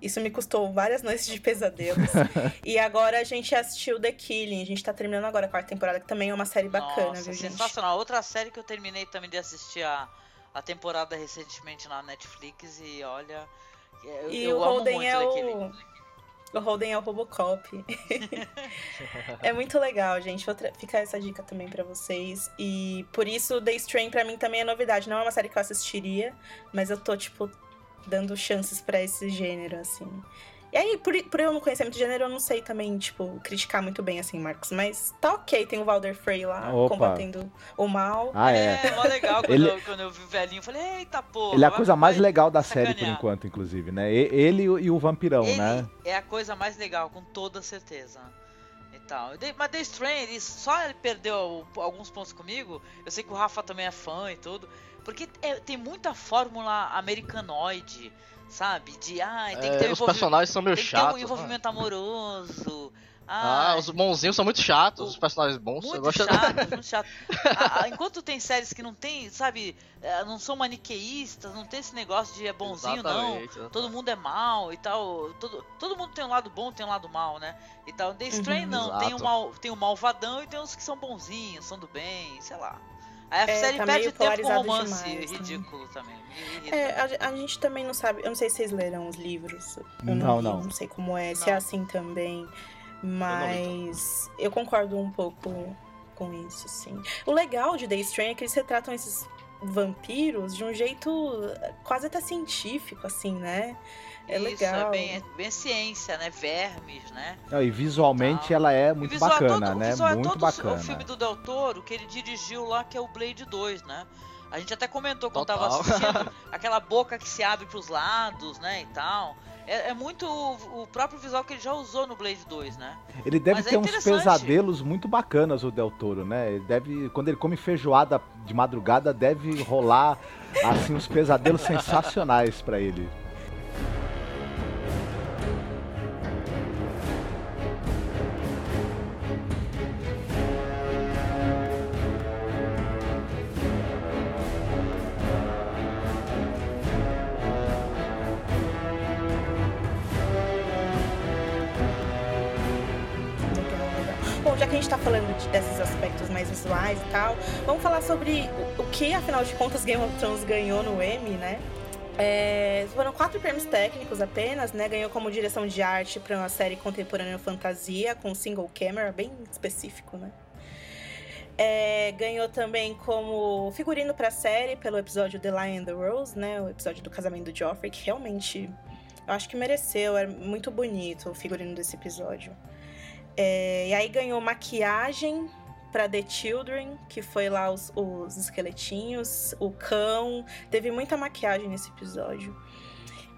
[SPEAKER 1] Isso me custou várias noites de pesadelos. <laughs> e agora a gente assistiu The Killing. A gente tá terminando agora a quarta temporada, que também é uma série bacana,
[SPEAKER 8] Nossa,
[SPEAKER 1] viu, gente?
[SPEAKER 8] sensacional. Outra série que eu terminei também de assistir a, a temporada recentemente na Netflix e olha. Eu,
[SPEAKER 1] E
[SPEAKER 8] eu
[SPEAKER 1] o Holden é
[SPEAKER 8] daquele.
[SPEAKER 1] o. O Holden é o Robocop. <laughs> é muito legal, gente. Vou ficar essa dica também pra vocês. E por isso, The Strain pra mim também é novidade. Não é uma série que eu assistiria, mas eu tô, tipo, dando chances pra esse gênero, assim. E aí, por, por eu não conhecer muito gênero, eu não sei também, tipo, criticar muito bem, assim, Marcos. Mas tá ok, tem o Valder Frey lá,
[SPEAKER 4] Opa.
[SPEAKER 1] combatendo o mal.
[SPEAKER 4] Ah, é.
[SPEAKER 8] É, mó legal quando,
[SPEAKER 4] Ele-
[SPEAKER 8] eu, quando eu vi o velhinho, eu falei, eita porra.
[SPEAKER 4] Ele é a coisa mais legal da série por enquanto, inclusive, né? Ele e o- e o vampirão,
[SPEAKER 8] Ele
[SPEAKER 4] né?
[SPEAKER 8] é a coisa mais legal, com toda certeza. E tal. Mas The Strain, ele, só ele perdeu alguns pontos comigo. Eu sei que o Rafa também é fã e tudo. Porque é- tem muita fórmula americanoide, sabe? De, ah, tem que ter um
[SPEAKER 2] É, os personagens são meio
[SPEAKER 8] tem
[SPEAKER 2] chatos.
[SPEAKER 8] um
[SPEAKER 2] né?
[SPEAKER 8] envolvimento amoroso.
[SPEAKER 2] Ah,
[SPEAKER 8] Ah,
[SPEAKER 2] os bonzinhos são muito chatos, os personagens bons. eu
[SPEAKER 8] muito
[SPEAKER 2] gosto
[SPEAKER 8] chato, <laughs> muito chato. Ah, enquanto tem séries que não tem, sabe, eh, não são maniqueístas, não tem esse negócio de é bonzinho, não.
[SPEAKER 2] Exatamente, exatamente.
[SPEAKER 8] Todo mundo é mal e tal. Todo, todo mundo tem um lado bom, tem um lado mal, né? E tal. The Strain
[SPEAKER 1] Uhum.
[SPEAKER 8] não, tem o, mal, tem o malvadão e tem uns que são bonzinhos, são do bem, sei lá. Aí a
[SPEAKER 1] É,
[SPEAKER 8] série
[SPEAKER 1] tá
[SPEAKER 8] perde tempo com romance
[SPEAKER 1] demais, né?
[SPEAKER 8] ridículo também.
[SPEAKER 1] É, a, a gente também não sabe. Eu não sei se vocês leram os livros. Eu
[SPEAKER 4] Não,
[SPEAKER 1] não, li,
[SPEAKER 4] não.
[SPEAKER 1] não sei como é, se é
[SPEAKER 8] Não.
[SPEAKER 1] assim também. Mas eu concordo um pouco com isso, sim. O legal de The Strain é que eles retratam esses vampiros de um jeito quase até científico, assim, né? É
[SPEAKER 8] Isso,
[SPEAKER 1] legal.
[SPEAKER 8] é bem, é bem ciência, né? Vermes, né?
[SPEAKER 4] Não, E visualmente
[SPEAKER 8] Tal.
[SPEAKER 4] ela é muito
[SPEAKER 8] visual é
[SPEAKER 4] bacana,
[SPEAKER 8] todo- o
[SPEAKER 4] né?
[SPEAKER 8] visual é
[SPEAKER 4] Muito
[SPEAKER 8] todo
[SPEAKER 4] bacana.
[SPEAKER 8] O filme do Del Toro que ele dirigiu lá, que é o Blade 2, né? A gente até comentou quando
[SPEAKER 2] Total.
[SPEAKER 8] tava assistindo <laughs> aquela boca que se abre pros lados, né? E tal. É, é muito o, o próprio visual que ele já usou no Blade 2, né?
[SPEAKER 4] Ele deve
[SPEAKER 8] Mas é
[SPEAKER 4] ter uns
[SPEAKER 8] interessante.
[SPEAKER 4] pesadelos muito bacanas, o Del Toro, né? Ele deve, quando ele come feijoada de madrugada, deve rolar assim uns pesadelos <laughs> sensacionais pra ele.
[SPEAKER 1] Bom, já que a gente tá falando de- desses aspectos mais visuais e tal, vamos falar sobre o, que, afinal de contas, Game of Thrones ganhou no Emmy, né? É, foram quatro prêmios técnicos apenas, né? Ganhou como direção de arte para uma série contemporânea fantasia com single camera, bem específico, né? É, ganhou também como figurino para a série pelo episódio The Lion and the Rose, né? O episódio do casamento do Joffrey, que realmente eu acho que mereceu, era muito bonito o figurino desse episódio. É, e aí ganhou maquiagem para The Children, que foi lá os, os esqueletinhos, o cão. Teve muita maquiagem nesse episódio.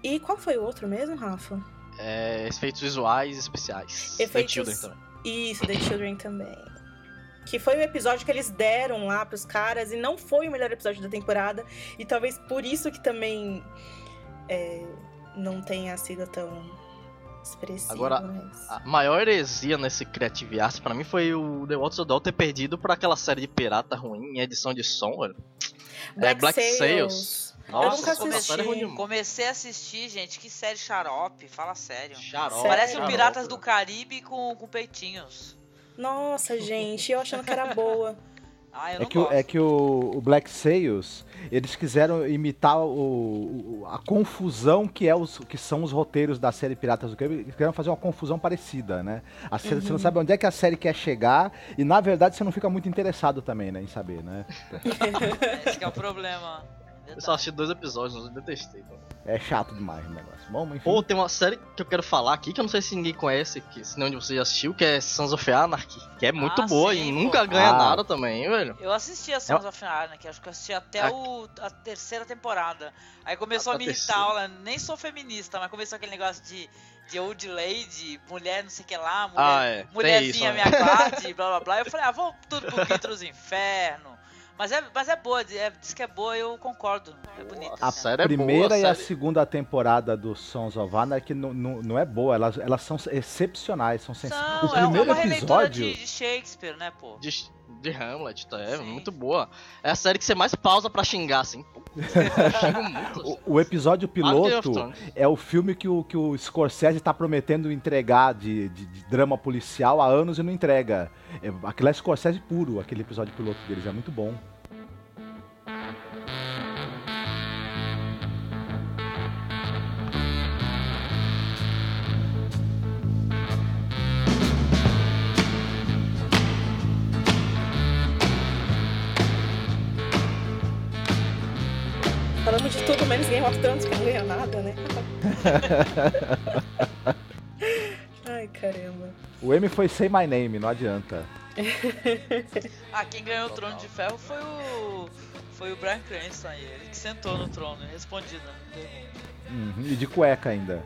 [SPEAKER 1] E qual foi o outro mesmo, Rafa?
[SPEAKER 2] É, efeitos visuais especiais. The
[SPEAKER 1] Efeitos-
[SPEAKER 2] Children também.
[SPEAKER 1] Isso, The Children também. Que foi o episódio que eles deram lá pros caras e não foi o melhor episódio da temporada. E talvez por isso que também é, não tenha sido tão expressivo.
[SPEAKER 2] Agora,
[SPEAKER 1] mas-
[SPEAKER 2] A maior heresia nesse Creative Arts pra mim foi o The of Dawn ter perdido por aquela série de pirata ruim em edição de som, velho. é, Black Sails.
[SPEAKER 1] nunca
[SPEAKER 2] essa
[SPEAKER 1] assisti.
[SPEAKER 2] série é ruim demais.
[SPEAKER 8] Comecei a assistir, gente, que série xarope, fala sério.
[SPEAKER 2] Xarope?
[SPEAKER 8] Parece o
[SPEAKER 2] xarope,
[SPEAKER 8] Piratas do. Caribe com, com peitinhos.
[SPEAKER 1] Nossa, gente, eu achando que era boa.
[SPEAKER 8] Ah,
[SPEAKER 4] É que, o- é que o, o Black Sails, eles quiseram imitar o, o- a confusão que, é os, que são os roteiros da série Piratas do Caribe. Eles queriam fazer uma confusão parecida, né? A série, Você não sabe onde é que a série quer chegar e, na verdade, você não fica muito interessado também, né? Em saber, né? <laughs>
[SPEAKER 8] Esse que é o problema.
[SPEAKER 2] Eu só assisti dois episódios, eu detestei. Então.
[SPEAKER 4] É chato demais o negócio. Bom, enfim.
[SPEAKER 2] Pô, tem uma série que eu quero falar aqui, que eu não sei se ninguém conhece, que, se nenhum de vocês já assistiu, que é Sons of Anarchy, que é muito
[SPEAKER 8] Ah,
[SPEAKER 2] boa
[SPEAKER 8] sim,
[SPEAKER 2] e
[SPEAKER 8] pô.
[SPEAKER 2] nunca ganha
[SPEAKER 4] Ah.
[SPEAKER 2] nada também, velho.
[SPEAKER 8] Eu assisti a Sons of Anarchy, acho que eu assisti até
[SPEAKER 2] A-
[SPEAKER 8] o, a terceira temporada. Aí começou
[SPEAKER 2] A-
[SPEAKER 8] a,
[SPEAKER 2] a
[SPEAKER 8] me irritar, nem sou feminista, mas começou aquele negócio de, de old lady, mulher não sei o que lá, mulher,
[SPEAKER 2] Ah, é.
[SPEAKER 8] Mulherzinha
[SPEAKER 2] isso,
[SPEAKER 8] me aguarde, <laughs> blá blá blá. Eu falei, ah, vou tudo pro quinto dos infernos. Mas é, mas é boa, é, diz que é boa eu concordo. É bonita.
[SPEAKER 2] A
[SPEAKER 8] assim.
[SPEAKER 2] série é
[SPEAKER 4] primeira
[SPEAKER 2] boa,
[SPEAKER 4] e a
[SPEAKER 2] série-
[SPEAKER 4] segunda temporada do Sons of Anarchy não, não, não é boa, elas, elas são excepcionais, são sens...
[SPEAKER 8] São,
[SPEAKER 4] O
[SPEAKER 8] é uma-
[SPEAKER 4] primeiro
[SPEAKER 8] é uma releitura
[SPEAKER 4] episódio...
[SPEAKER 8] de, de Shakespeare, né, pô?
[SPEAKER 2] de- De Hamlet, tá? É
[SPEAKER 8] Sim.
[SPEAKER 2] muito boa. É a série que você mais pausa pra xingar, assim. <laughs> Muito. assim.
[SPEAKER 4] O, o episódio piloto é o filme que o, que o Scorsese tá prometendo entregar de, de- de drama policial há anos e não entrega. É, aquilo é Scorsese puro, aquele episódio piloto deles, é muito bom.
[SPEAKER 1] Of Thrones, que não ganhou nada, né? <laughs> Ai, caramba.
[SPEAKER 4] O M foi Say My Name, não adianta. <laughs>
[SPEAKER 8] Ah, quem ganhou o trono de ferro foi o. Foi o Brian Cranston aí. Ele que sentou no trono, respondido. Pergunta.
[SPEAKER 4] Uhum, E de cueca ainda.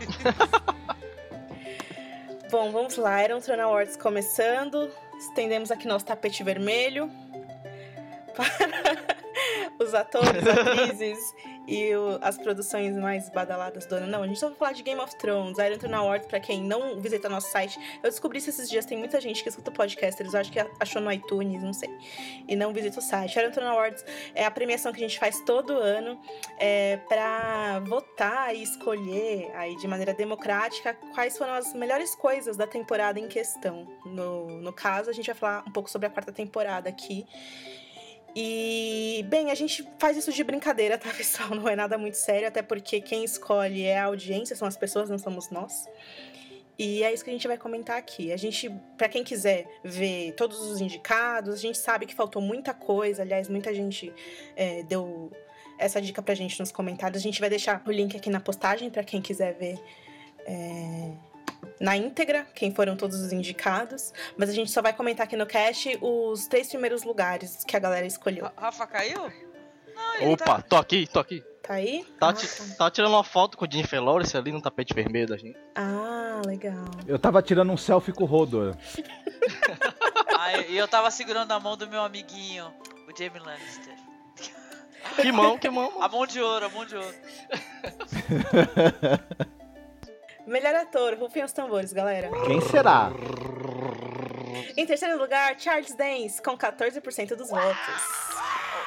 [SPEAKER 4] <laughs>
[SPEAKER 1] Bom, vamos lá. Era um Throne Awards começando. Estendemos aqui nosso tapete vermelho para <laughs> os atores, atrizes e o- as produções mais badaladas do ano. Não, a gente só vai falar de Game of Thrones, Iron Throne Awards, pra quem não visita nosso site. Eu descobri isso esses dias, tem muita gente que escuta podcasters, eu acho que achou no iTunes, não sei. E não visita o site. Iron Throne Awards é a premiação que a gente faz todo ano é, para votar e escolher aí de maneira democrática quais foram as melhores coisas da temporada em questão. No, no caso, a gente vai falar um pouco sobre a quarta temporada aqui. E, bem, a gente faz isso de brincadeira, tá, <laughs> pessoal? Não é nada muito sério, até porque quem escolhe é a audiência, são as pessoas, não somos nós. E é isso que a gente vai comentar aqui. A gente, pra quem quiser ver todos os indicados, a gente sabe que faltou muita coisa. Aliás, muita gente é, deu essa dica pra gente nos comentários. A gente vai deixar o link aqui na postagem pra quem quiser ver é, na íntegra quem foram todos os indicados. Mas a gente só vai comentar aqui no cast os três primeiros lugares que a galera escolheu.
[SPEAKER 8] Ra- Rafa caiu? Não,
[SPEAKER 2] Opa,
[SPEAKER 8] tá.
[SPEAKER 2] tô aqui, tô aqui.
[SPEAKER 1] Tá aí?
[SPEAKER 2] Tá,
[SPEAKER 1] tá.
[SPEAKER 2] tirando uma foto com o Jennifer Lawrence ali no tapete vermelho da gente.
[SPEAKER 1] Ah, legal.
[SPEAKER 4] Eu tava tirando um selfie com o Rodor. <laughs>
[SPEAKER 8] Ah, e eu tava segurando a mão do meu amiguinho, o Jamie Lannister.
[SPEAKER 2] Que mão, que mão.
[SPEAKER 8] A mão de ouro, a mão de ouro. <laughs>
[SPEAKER 1] Melhor ator, rufem os tambores, galera.
[SPEAKER 4] Quem será?
[SPEAKER 1] Em terceiro lugar, Charles Dance, com 14% dos votos.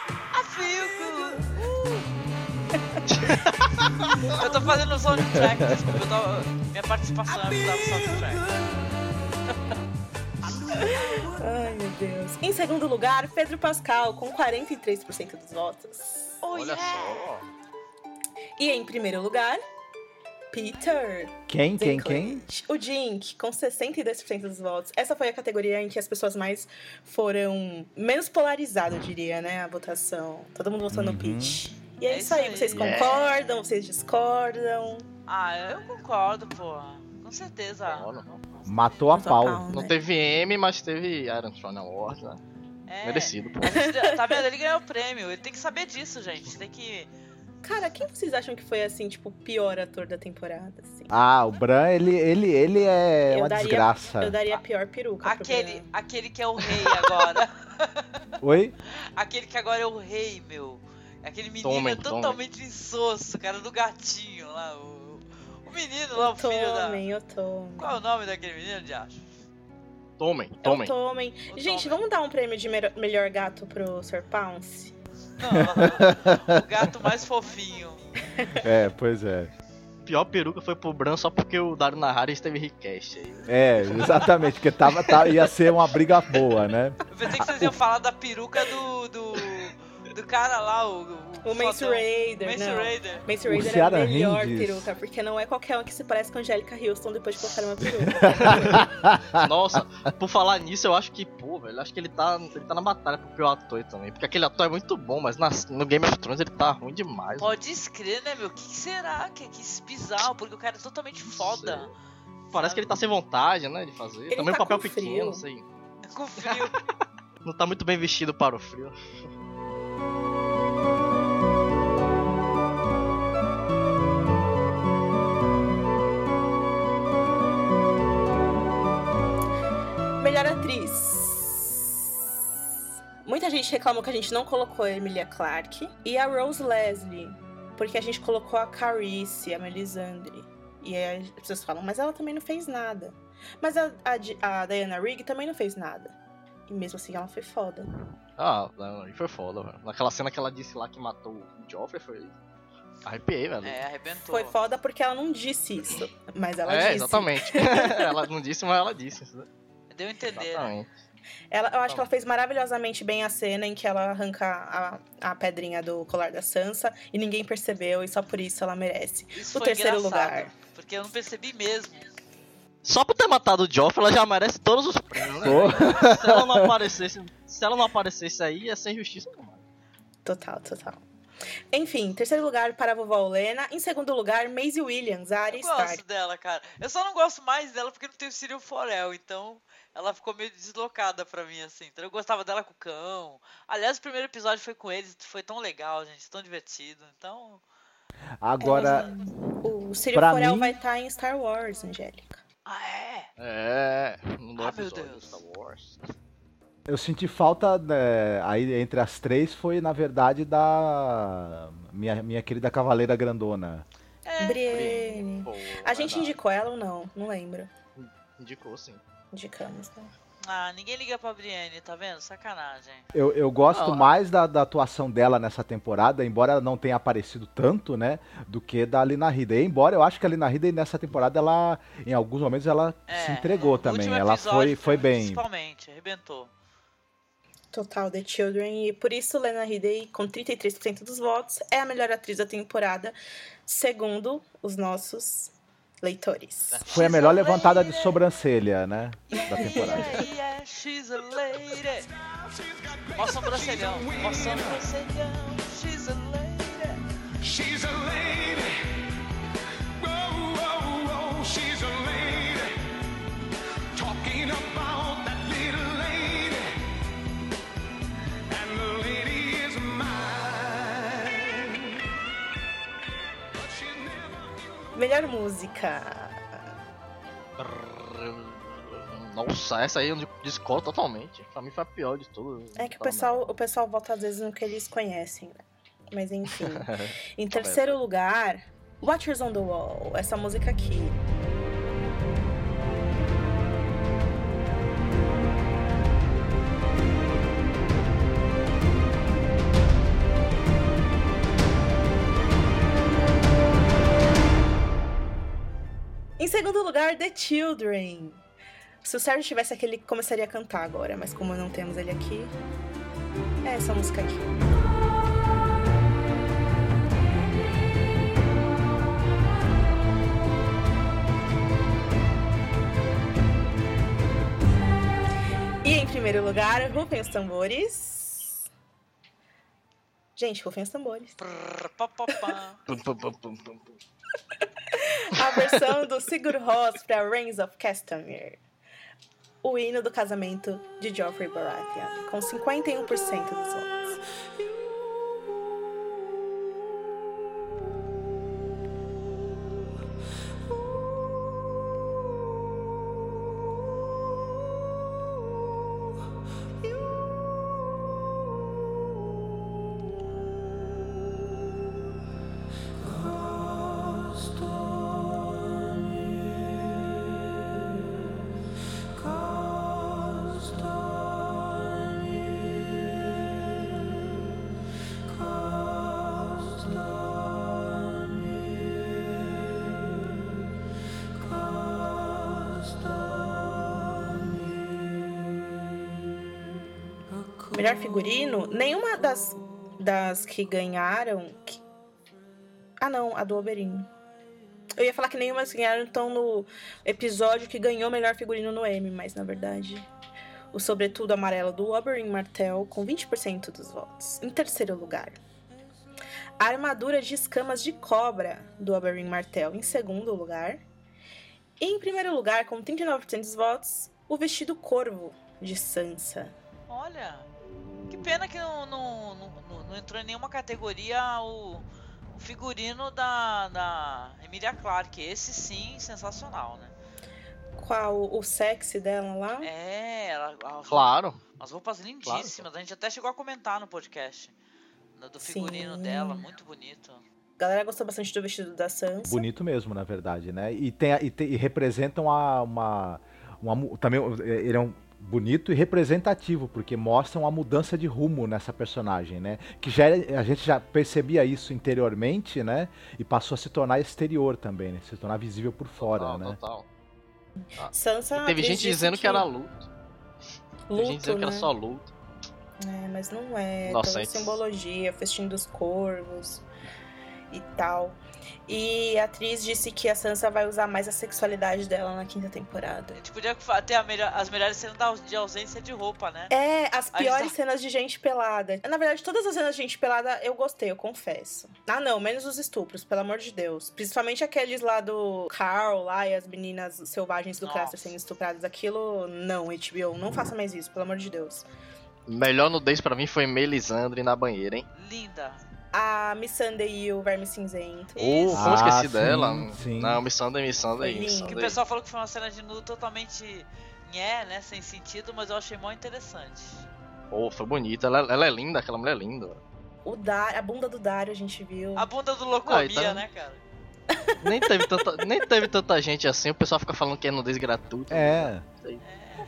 [SPEAKER 8] I feel good. eu tô fazendo o soundtrack, desculpa, eu tô, minha participação é mudar o soundtrack. <laughs>
[SPEAKER 1] Ai, meu Deus. Em segundo lugar, Pedro Pascal, com 43% dos votos.
[SPEAKER 8] Oh,
[SPEAKER 2] Olha
[SPEAKER 8] yeah.
[SPEAKER 2] só.
[SPEAKER 1] E em primeiro lugar, Peter.
[SPEAKER 4] Quem, quem, quem?
[SPEAKER 1] O Dink, com 62% dos votos. Essa foi a categoria em que as pessoas mais foram menos polarizadas, eu diria, né? A votação. Todo mundo votou no
[SPEAKER 4] Uhum.
[SPEAKER 1] Pete. E é,
[SPEAKER 8] É
[SPEAKER 1] isso aí.
[SPEAKER 8] aí.
[SPEAKER 1] Vocês
[SPEAKER 2] Yeah.
[SPEAKER 1] concordam? Vocês discordam?
[SPEAKER 8] Ah, eu concordo, pô. Com certeza.
[SPEAKER 2] Olha,
[SPEAKER 4] Matou a
[SPEAKER 1] Matou a
[SPEAKER 4] pau.
[SPEAKER 1] pau.
[SPEAKER 2] Não
[SPEAKER 1] né?
[SPEAKER 2] teve M, mas teve Iron Throne Award, né?
[SPEAKER 8] É.
[SPEAKER 2] Merecido, pô.
[SPEAKER 8] A tá vendo? Ele ganhou o prêmio. Ele tem que saber disso, gente. Tem que.
[SPEAKER 1] Cara, quem vocês acham que foi, assim, tipo, o pior ator da temporada, assim?
[SPEAKER 4] Ah, o Bran, ele, ele, ele é
[SPEAKER 1] Eu
[SPEAKER 4] uma
[SPEAKER 1] daria-
[SPEAKER 4] desgraça.
[SPEAKER 1] Eu daria a pior peruca
[SPEAKER 8] Aquele, aquele que é o rei agora. <laughs>
[SPEAKER 4] Oi?
[SPEAKER 8] aquele que agora é o rei, meu. Aquele menino
[SPEAKER 2] Tomem,
[SPEAKER 8] é totalmente insosso, cara do gatinho lá. O, o menino lá, o filho da.
[SPEAKER 1] Tomem, eu tomem.
[SPEAKER 8] Qual é o nome daquele menino, Diacho?
[SPEAKER 2] Tomem,
[SPEAKER 1] Eu
[SPEAKER 2] tomem.
[SPEAKER 1] tomem.
[SPEAKER 8] O
[SPEAKER 1] Gente,
[SPEAKER 8] Tomem.
[SPEAKER 1] vamos dar um prêmio de melhor, melhor gato pro Sr. Pounce?
[SPEAKER 8] Não, o gato mais fofinho.
[SPEAKER 4] É, pois é.
[SPEAKER 2] Pior peruca foi pro Bran só porque o Dario Nahara esteve request aí.
[SPEAKER 4] É, exatamente, porque tava, tá- ia ser uma briga boa, né?
[SPEAKER 8] Eu pensei que vocês iam falar da peruca do. do. Do cara lá, o.
[SPEAKER 1] O Mace
[SPEAKER 8] fodão.
[SPEAKER 1] Raider,
[SPEAKER 8] Mace
[SPEAKER 1] não.
[SPEAKER 8] Raider.
[SPEAKER 1] Mace
[SPEAKER 4] O
[SPEAKER 1] Raider é a melhor
[SPEAKER 4] Hindis.
[SPEAKER 1] peruca, porque não é qualquer um que se parece com a Angélica Houston depois de colocar uma peruca. <laughs>
[SPEAKER 2] Nossa, por falar nisso, eu acho que, pô, velho, acho que ele tá, ele tá na batalha pro pior ator também. Porque aquele ator é muito bom, mas na- no Game of Thrones ele tá ruim demais.
[SPEAKER 8] Pode escrever, né, meu? O que será que é que bizarro? Porque o cara é totalmente foda.
[SPEAKER 2] Parece que ele tá sem vontade, né, de fazer.
[SPEAKER 1] Ele
[SPEAKER 2] também
[SPEAKER 1] tá
[SPEAKER 2] um papel
[SPEAKER 1] com
[SPEAKER 2] pequeno, não sei.
[SPEAKER 8] Com frio. <laughs>
[SPEAKER 2] Não tá muito bem vestido para o frio. <laughs>
[SPEAKER 1] melhor atriz. Muita gente reclamou que a gente não colocou a Emilia Clarke e a Rose Leslie, porque a gente colocou a Carice, a Melisandre. E aí as pessoas falam, mas ela também não fez nada. Mas a, a a Diana Rigg também não fez nada. E mesmo assim ela foi foda.
[SPEAKER 2] Ah, não, foi foda, velho. Naquela cena que ela disse lá que matou o Joffrey, foi. Arrepiei, velho.
[SPEAKER 8] É, arrebentou.
[SPEAKER 1] Foi foda porque ela não disse isso. Mas ela
[SPEAKER 2] é,
[SPEAKER 1] disse.
[SPEAKER 2] exatamente. <laughs> ela não disse, mas ela disse. né?
[SPEAKER 8] Deu a entender. né?
[SPEAKER 1] Ela, eu acho que ela fez maravilhosamente bem a cena em que ela arranca a, a pedrinha do colar da Sansa e ninguém percebeu, e só por isso ela merece.
[SPEAKER 8] Isso
[SPEAKER 1] o terceiro lugar.
[SPEAKER 8] Porque eu não percebi mesmo.
[SPEAKER 2] Só por ter matado o Joffrey, ela já merece todos os prêmios, né? Se ela não aparecesse, se ela não aparecesse aí, ia ser injustiça.
[SPEAKER 1] Total, total. Enfim, terceiro lugar para a vovó Olena. Em segundo lugar, Maisie Williams, a Arya
[SPEAKER 8] Eu gosto
[SPEAKER 1] Stark.
[SPEAKER 8] dela, cara. Eu só não gosto mais dela porque não tem o Cyril Forel, então ela ficou meio deslocada pra mim, assim. Então eu gostava dela com o cão. Aliás, o primeiro episódio foi com eles, foi tão legal, gente, tão divertido. Então,
[SPEAKER 4] Agora,
[SPEAKER 1] O
[SPEAKER 4] Pra
[SPEAKER 1] Forel
[SPEAKER 4] mim-
[SPEAKER 1] vai estar em Star Wars, Angélica.
[SPEAKER 8] ah é?
[SPEAKER 2] É, no
[SPEAKER 8] Ah, meu
[SPEAKER 2] episódio
[SPEAKER 8] Deus.
[SPEAKER 2] Star Wars.
[SPEAKER 4] eu senti falta, né, aí entre as três foi, na verdade, da minha, minha querida Cavaleira Grandona.
[SPEAKER 8] É.
[SPEAKER 1] Brienne.
[SPEAKER 2] Pô,
[SPEAKER 1] A gente indicou ela ou não? Não lembro.
[SPEAKER 2] Indicou sim.
[SPEAKER 1] Indicamos, né?
[SPEAKER 8] Ah, ninguém liga pra Brienne, tá vendo? Sacanagem.
[SPEAKER 4] Eu, eu gosto
[SPEAKER 2] Ah.
[SPEAKER 4] mais da, da atuação dela nessa temporada, embora ela não tenha aparecido tanto, né, do que da Lina Headey. Embora eu acho que a Lina Headey nessa temporada, ela, em alguns momentos, ela
[SPEAKER 8] É,
[SPEAKER 4] se entregou
[SPEAKER 8] no
[SPEAKER 4] também. Ela foi, foi bem.
[SPEAKER 8] Principalmente, arrebentou.
[SPEAKER 1] Total The Children. E por isso, Lena Headey, com 33% dos votos, é a melhor atriz da temporada, segundo os nossos leitores.
[SPEAKER 4] Foi a melhor levantada de sobrancelha, né, da temporada. <laughs>
[SPEAKER 8] Yeah, yeah, she's a lady. O sobrancelhão. O sobrancelhão.
[SPEAKER 1] Melhor música.
[SPEAKER 2] Nossa, essa aí eu discordo totalmente. Pra mim foi a pior de todas.
[SPEAKER 1] É que o
[SPEAKER 2] Tá,
[SPEAKER 1] pessoal, o pessoal vota às vezes no que eles conhecem, né? Mas enfim. <laughs> em
[SPEAKER 2] Tá
[SPEAKER 1] terceiro lugar, Watchers on the Wall. Essa música aqui. Segundo lugar, The Children. Se o Sérgio estivesse aqui, ele começaria a cantar agora, mas como não temos ele aqui, é essa música aqui. E em primeiro lugar, rufem os tambores. Gente, rufem os tambores. <laughs> <laughs> A versão do Sigur Rós para Reigns of Castamere. O hino do casamento de Joffrey Baratheon, com 51% dos votos. Melhor figurino, nenhuma das, das que ganharam. que- Ah, não, a do Oberyn. Eu ia falar que nenhuma ganharam estão no episódio que ganhou melhor figurino no M, mas na verdade. O Sobretudo Amarelo do Oberyn Martell, com 20% dos votos. Em terceiro lugar. A armadura de escamas de cobra do Oberyn Martell, em segundo lugar. E em primeiro lugar, com 39% dos votos, o vestido corvo de Sansa.
[SPEAKER 8] Olha, que pena que não, não, não, não- entrou em nenhuma categoria o, o figurino da, da Emilia Clarke. Esse sim, sensacional, né?
[SPEAKER 1] Qual o sexy dela lá?
[SPEAKER 8] É, ela, as,
[SPEAKER 2] Claro.
[SPEAKER 8] as roupas lindíssimas. A gente até chegou a comentar no podcast do do figurino
[SPEAKER 1] Sim.
[SPEAKER 8] dela, muito bonito.
[SPEAKER 1] A galera gostou bastante do vestido da Sansa.
[SPEAKER 4] Bonito mesmo, na verdade, né? E, tem, a- e, tem- e representam a- uma, uma Também ele é um. Bonito e representativo, porque mostra uma mudança de rumo nessa personagem, né? Que já era- a gente já percebia isso interiormente, né? E passou a se tornar exterior também, né? Se tornar visível por fora,
[SPEAKER 2] Total,
[SPEAKER 4] né?
[SPEAKER 2] total.
[SPEAKER 1] Sansa. é uma
[SPEAKER 2] Teve gente dizendo que era luto. Teve gente
[SPEAKER 1] Luto,
[SPEAKER 2] dizendo que era
[SPEAKER 1] né?
[SPEAKER 2] só luto.
[SPEAKER 1] É, mas não é.
[SPEAKER 2] Inocentes.
[SPEAKER 1] Toda simbologia, festim dos corvos e tal. E a atriz disse que a Sansa vai usar mais a sexualidade dela na quinta temporada.
[SPEAKER 8] A gente podia ter a melhor- as melhores cenas de ausência de roupa, né?
[SPEAKER 1] É, as piores
[SPEAKER 8] tá.
[SPEAKER 1] cenas de gente pelada. Na verdade, todas as cenas de gente pelada eu gostei, eu confesso. Ah, não, menos os estupros, pelo amor de Deus. Principalmente aqueles lá do Carl lá e as meninas selvagens do
[SPEAKER 8] Nossa.
[SPEAKER 1] Craster sendo estupradas. Aquilo, não, HBO, não faça mais isso, pelo amor de Deus.
[SPEAKER 2] Melhor nudez pra mim foi Melisandre na banheira, hein?
[SPEAKER 8] Linda.
[SPEAKER 1] A Miss Sunday e o Verme Cinzento.
[SPEAKER 8] Isso.
[SPEAKER 2] Oh, como eu esqueci
[SPEAKER 4] sim,
[SPEAKER 2] dela?
[SPEAKER 4] sim.
[SPEAKER 2] Não, Missandei, Missandei,
[SPEAKER 1] Foi lindo.
[SPEAKER 8] Que o pessoal falou que foi uma cena de nudo totalmente nhé, né? Sem sentido, mas eu achei mó interessante.
[SPEAKER 2] Pô, foi bonita. Ela, ela é linda, aquela mulher é linda.
[SPEAKER 1] O Dar, a bunda do Dario a gente viu.
[SPEAKER 8] A bunda do Locomia,
[SPEAKER 2] Ah, então-
[SPEAKER 8] né, cara?
[SPEAKER 2] Nem teve, tanta, nem teve tanta gente assim, o pessoal fica falando que é nudez gratuita.
[SPEAKER 4] É.
[SPEAKER 2] Sei.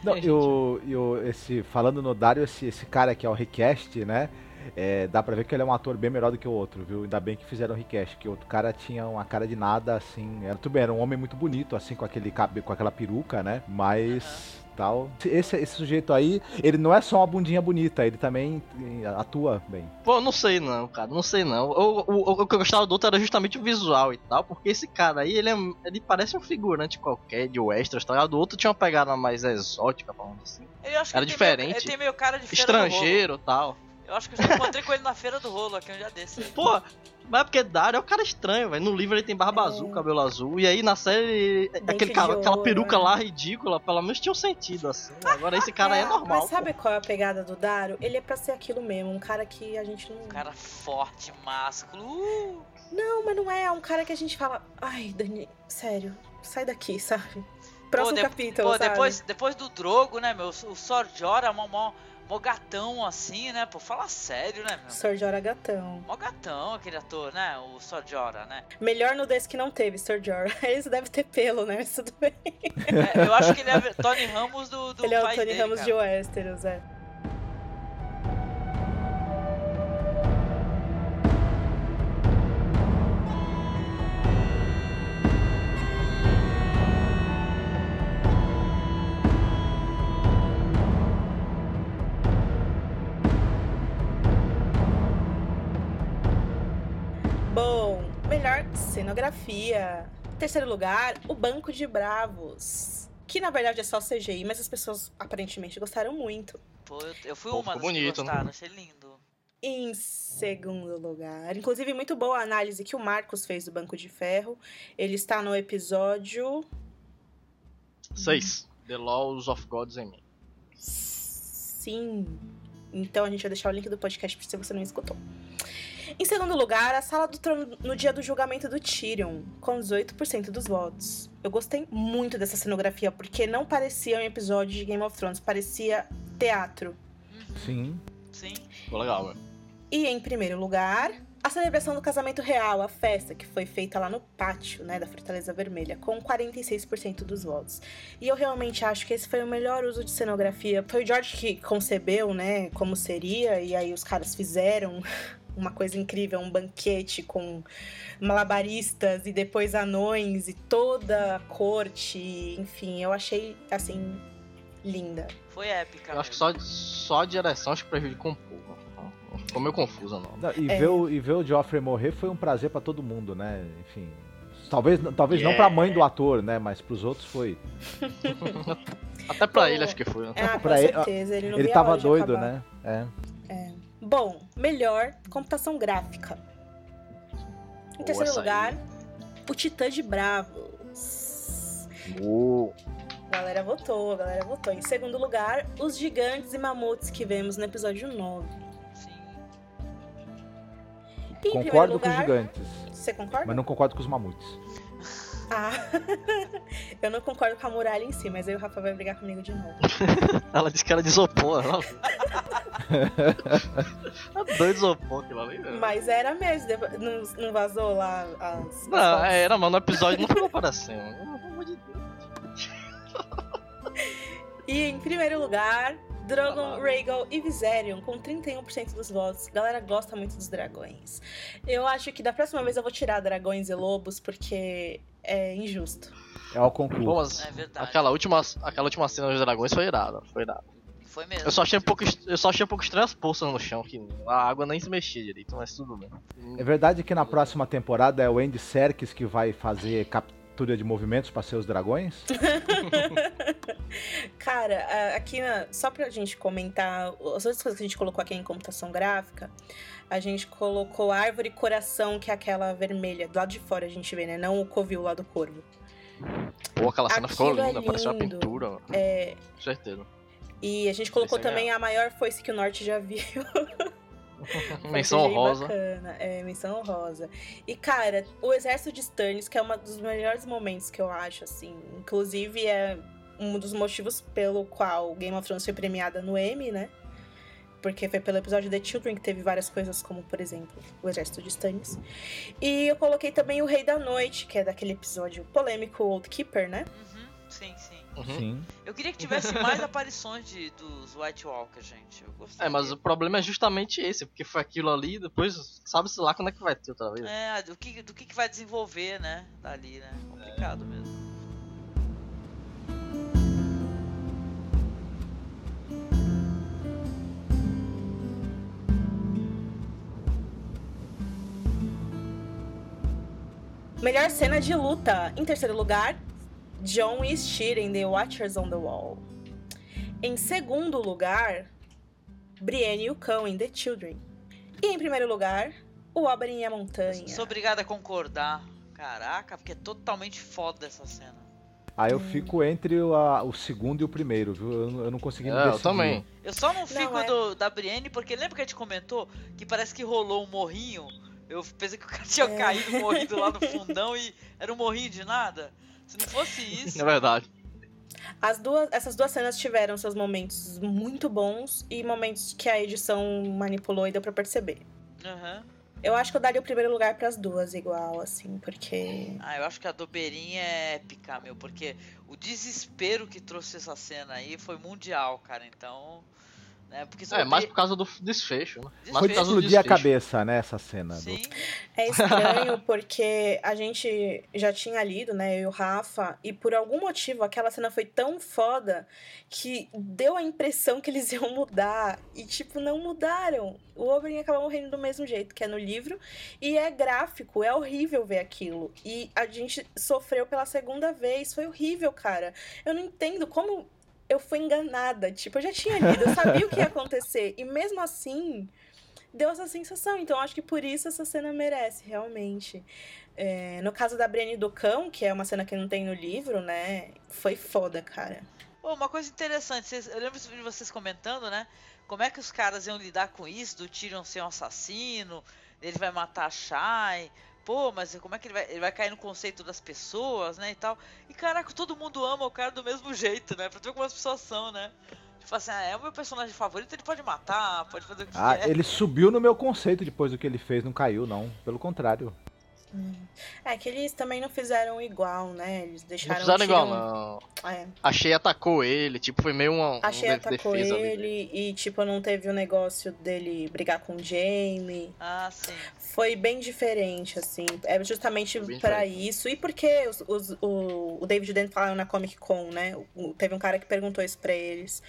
[SPEAKER 4] Não, e o, e o- esse, falando no Dario, esse, esse cara que é o Request, né? É, dá pra ver que ele é um ator bem melhor do que o outro, viu? Ainda bem que fizeram o Request, que o outro cara tinha uma cara de nada, assim. Era, tudo bem, era um homem muito bonito, assim, com aquele cabelo, com aquela peruca, né? Mas. Tal. Esse, esse sujeito aí, ele não é só uma bundinha bonita, ele também eh, atua bem.
[SPEAKER 2] Pô, não sei não, cara, não sei não. O, o, o, que eu gostava do outro era justamente o visual e tal, porque esse cara aí, ele, é, ele parece um figurante qualquer de Westeros, tá ligado? O outro tinha uma pegada mais exótica, falando assim.
[SPEAKER 8] Eu acho que
[SPEAKER 2] Era
[SPEAKER 8] ele tem meio-
[SPEAKER 2] diferente.
[SPEAKER 8] ele tem meio cara de.
[SPEAKER 2] Estrangeiro e tal.
[SPEAKER 8] Eu acho que eu já encontrei com ele na feira do rolo aqui um dia desse. <laughs>
[SPEAKER 2] Pô, mas é porque Dario é um cara estranho, velho. No livro ele tem barba
[SPEAKER 1] É.
[SPEAKER 2] azul, cabelo azul, e aí na série,
[SPEAKER 1] Dente
[SPEAKER 2] aquele cara, aquela peruca
[SPEAKER 1] né?
[SPEAKER 2] lá ridícula, pelo menos tinha um sentido, assim. Agora esse cara aí é normal.
[SPEAKER 1] Mas sabe qual é a pegada do Dario? Ele é pra ser aquilo mesmo, um cara que a gente não.
[SPEAKER 8] Um cara forte, másculo. Uh!
[SPEAKER 1] Não, mas não é. É um cara que a gente fala. Ai, Dani, sério, sai daqui, sabe? Próximo
[SPEAKER 8] de-
[SPEAKER 1] capítulo,
[SPEAKER 8] Pô,
[SPEAKER 1] sabe?
[SPEAKER 8] depois, depois do Drogo, né, meu? O Sor Jorah, mó, mó, mó gatão assim, né? Pô, fala sério, né, meu?
[SPEAKER 1] Sor Jorah Gatão.
[SPEAKER 8] Mó gatão aquele ator, né? O Sor Jorah, né?
[SPEAKER 1] Melhor nudez que não teve, Sor Jorah. <laughs> Esse deve ter pelo, né? Mas tudo bem.
[SPEAKER 8] É, eu acho que ele é Tony Ramos do, do
[SPEAKER 1] Ele é o Tony
[SPEAKER 8] dele,
[SPEAKER 1] Ramos
[SPEAKER 8] cara.
[SPEAKER 1] de Westeros, é. Melhor cenografia. Terceiro lugar, o Banco de Bravos. Que na verdade é só CGI, mas as pessoas aparentemente gostaram muito.
[SPEAKER 8] Pô, eu, fui
[SPEAKER 2] Pô,
[SPEAKER 8] uma das
[SPEAKER 2] bonito,
[SPEAKER 8] que
[SPEAKER 2] né?
[SPEAKER 8] gostaram, achei lindo.
[SPEAKER 1] Em segundo lugar, inclusive muito boa a análise que o Marcos fez do Banco de Ferro. Ele está no episódio
[SPEAKER 2] Seis. The Laws of Gods em mim.
[SPEAKER 1] Sim. Então a gente vai deixar o link do podcast se você não escutou. Em segundo lugar, a Sala do Trono no dia do julgamento do Tyrion, com 18% dos votos. Eu gostei muito dessa cenografia, porque não parecia um episódio de Game of Thrones, parecia teatro.
[SPEAKER 4] Sim.
[SPEAKER 8] Sim.
[SPEAKER 2] Ficou legal, velho.
[SPEAKER 1] E em primeiro lugar, a celebração do casamento real, a festa que foi feita lá no pátio, né, da Fortaleza Vermelha, com 46% dos votos. E eu realmente acho que esse foi o melhor uso de cenografia. Foi o George que concebeu, né, como seria, e aí os caras fizeram <laughs> uma coisa incrível, um banquete com malabaristas e depois anões e toda a corte, enfim, eu achei assim linda.
[SPEAKER 8] Foi épica.
[SPEAKER 2] Eu acho que só, só a direção acho que prejudicou um pouco. Ficou meio confusa, não.
[SPEAKER 4] Não, E,
[SPEAKER 1] É.
[SPEAKER 4] ver o, e ver o Joffrey morrer foi um prazer pra todo mundo, né? Enfim. Talvez, talvez não
[SPEAKER 2] Yeah.
[SPEAKER 4] pra mãe do ator, né? Mas pros outros foi. <laughs>
[SPEAKER 2] Até pra
[SPEAKER 1] Pô,
[SPEAKER 2] ele acho que foi. né?
[SPEAKER 1] Com
[SPEAKER 4] Pra ele-
[SPEAKER 1] certeza, ele não
[SPEAKER 4] Ele
[SPEAKER 1] via a
[SPEAKER 4] tava doido,
[SPEAKER 1] acabar.
[SPEAKER 4] né? É.
[SPEAKER 1] Bom, melhor computação gráfica. Em
[SPEAKER 2] Boa
[SPEAKER 1] terceiro lugar, o Titã de Bravos.
[SPEAKER 2] Uou.
[SPEAKER 1] A galera votou, a galera votou. Em segundo lugar, os gigantes e mamutes que vemos no episódio 9.
[SPEAKER 8] Sim.
[SPEAKER 1] E
[SPEAKER 4] Concordo
[SPEAKER 1] primeiro
[SPEAKER 4] com os
[SPEAKER 1] lugar,
[SPEAKER 4] gigantes,
[SPEAKER 1] Você concorda?
[SPEAKER 4] mas não concordo com os mamutes.
[SPEAKER 1] Ah, <laughs> eu não concordo com a muralha em si, mas aí o Rafa vai brigar comigo de novo. <laughs>
[SPEAKER 2] Ela disse que era de isopor. Ela... doido isopor <laughs> aquilo ali, velho.
[SPEAKER 1] Mas era mesmo, depois- não, não vazou lá as. as
[SPEAKER 2] Não,
[SPEAKER 1] fotos?
[SPEAKER 2] é, era, mano. No episódio não ficou parecendo. Pelo amor de Deus.
[SPEAKER 1] E em primeiro lugar, Drogon, Rhaegal e Viserion com 31% dos votos. A galera gosta muito dos dragões. Eu acho que da próxima vez eu vou tirar dragões e lobos porque é injusto.
[SPEAKER 4] É o
[SPEAKER 2] Pô,
[SPEAKER 4] concurso.
[SPEAKER 2] mas
[SPEAKER 8] É verdade.
[SPEAKER 2] aquela última, aquela última cena dos dragões foi irada, foi irada.
[SPEAKER 8] Foi mesmo.
[SPEAKER 2] Eu só achei um pouco, eu só achei um pouco estranho as poças no chão, que a água nem se mexia direito, mas tudo bem.
[SPEAKER 4] É verdade que na próxima temporada é o Andy Serkis que vai fazer captura de movimentos para seus dragões? <laughs>
[SPEAKER 1] Cara, a- aqui na, só pra gente comentar as outras coisas que a gente colocou aqui em computação gráfica, a gente colocou árvore e coração, que é aquela vermelha. Do lado de fora a gente vê, né? Não o covil lá do corvo.
[SPEAKER 2] Pô, aquela cena ficou
[SPEAKER 1] Aquilo é
[SPEAKER 2] linda, parecia uma
[SPEAKER 1] lindo.
[SPEAKER 2] pintura.
[SPEAKER 1] É,
[SPEAKER 2] com certeza.
[SPEAKER 1] e a gente colocou
[SPEAKER 2] Isso é
[SPEAKER 1] também a maior foice que o norte já viu. <laughs> <laughs>
[SPEAKER 2] Menção honrosa.
[SPEAKER 1] Bacana. É, menção honrosa. E, cara, o Exército de Stannis, que é um dos melhores momentos que eu acho, assim. Inclusive, é um dos motivos pelo qual Game of Thrones foi premiada no Emmy, né? Porque foi pelo episódio The Children que teve várias coisas, como, por exemplo, o Exército de Stannis. E eu coloquei também o Rei da Noite, que é daquele episódio polêmico Old Keeper, né?
[SPEAKER 8] Uhum, sim, sim.
[SPEAKER 2] Uhum.
[SPEAKER 4] Sim.
[SPEAKER 8] Eu queria que tivesse mais aparições de, dos White Walkers, gente. Eu gostei.
[SPEAKER 2] É, mas o problema é justamente esse, porque foi aquilo ali, depois sabe-se lá quando é que vai ter outra vez.
[SPEAKER 8] É, do que, do que, que vai desenvolver, né? Dali, né? Complicado mesmo.
[SPEAKER 1] Melhor cena de luta. Em terceiro lugar, John e Styr em The Watchers on the Wall. Em segundo lugar, Brienne e o Cão em The Children. E em primeiro lugar, o Oberyn e a Montanha.
[SPEAKER 8] Sou obrigado a concordar. Caraca, porque é totalmente foda essa cena.
[SPEAKER 4] Aí eu fico entre o, a- o segundo e o primeiro, viu? Eu, não- eu não consegui me
[SPEAKER 2] É, eu
[SPEAKER 4] decidir.
[SPEAKER 2] também.
[SPEAKER 8] Eu só não fico
[SPEAKER 1] é.
[SPEAKER 8] do, da Brienne porque lembra que a gente comentou que parece que rolou um morrinho? Eu pensei que o cara tinha
[SPEAKER 1] É.
[SPEAKER 8] caído morrido lá no <laughs> fundão e era um morrinho de nada. Se não fosse <laughs> isso.
[SPEAKER 2] É verdade.
[SPEAKER 1] As duas, essas duas cenas tiveram seus momentos muito bons e momentos que a edição manipulou e deu pra perceber.
[SPEAKER 8] Aham.
[SPEAKER 1] Eu acho que eu daria o primeiro lugar pras duas igual, assim, porque
[SPEAKER 8] Ah, eu acho que a do Beirinha é épica, meu, porque o desespero que trouxe essa cena aí foi mundial, cara. Então. Né, porque
[SPEAKER 2] É, mais por causa do desfecho, né? Mais
[SPEAKER 4] Foi
[SPEAKER 2] do
[SPEAKER 4] explodir a
[SPEAKER 2] desfecho.
[SPEAKER 4] cabeça, né, essa cena. do-
[SPEAKER 8] Sim.
[SPEAKER 1] É estranho porque a gente já tinha lido, né, eu e o Rafa, e por algum motivo aquela cena foi tão foda que deu a impressão que eles <laughs> iam mudar. E, tipo, não mudaram. O Oberyn acaba morrendo do mesmo jeito que é no livro. E é gráfico, é horrível ver aquilo. E a gente sofreu pela segunda vez. Foi horrível, cara. Eu não entendo como eu fui enganada. Tipo, eu já tinha lido, eu sabia o que ia acontecer. E mesmo assim deu essa sensação. Então acho que por isso essa cena merece, realmente. É, no caso da Brienne do Cão, que é uma cena que não tem no livro, né? Foi foda, cara.
[SPEAKER 8] Uma coisa interessante, vocês- eu lembro de vocês comentando, né? Como é que os caras iam lidar com isso, do Tyrion ser um assassino, ele vai matar a Shai. Pô, mas como é que ele vai, ele vai cair no conceito das pessoas, né, e tal. E caraca, todo mundo ama o cara do mesmo <laughs> jeito, né? Pra tu ver como as pessoas são, né? Tipo assim, ah, é o meu personagem favorito, ele pode matar, pode fazer o que
[SPEAKER 4] Ah,
[SPEAKER 8] quer.
[SPEAKER 4] ele subiu no meu conceito depois do que ele fez, não caiu, não. Pelo contrário.
[SPEAKER 1] É que eles também não fizeram igual, né? Eles
[SPEAKER 2] Não
[SPEAKER 1] deixaram
[SPEAKER 2] fizeram
[SPEAKER 1] o
[SPEAKER 2] igual, não.
[SPEAKER 1] É.
[SPEAKER 2] A Shea atacou ele, tipo, foi meio uma,
[SPEAKER 1] A Shea
[SPEAKER 2] uma
[SPEAKER 1] atacou
[SPEAKER 2] ali.
[SPEAKER 1] ele e, tipo, não teve o negócio dele brigar com o Jamie.
[SPEAKER 8] Ah, sim.
[SPEAKER 1] Foi bem diferente, assim. É justamente
[SPEAKER 2] diferente.
[SPEAKER 1] isso. E porque os, os- o, o David Dent falaram na Comic Con, né? O- teve um cara que perguntou isso pra eles.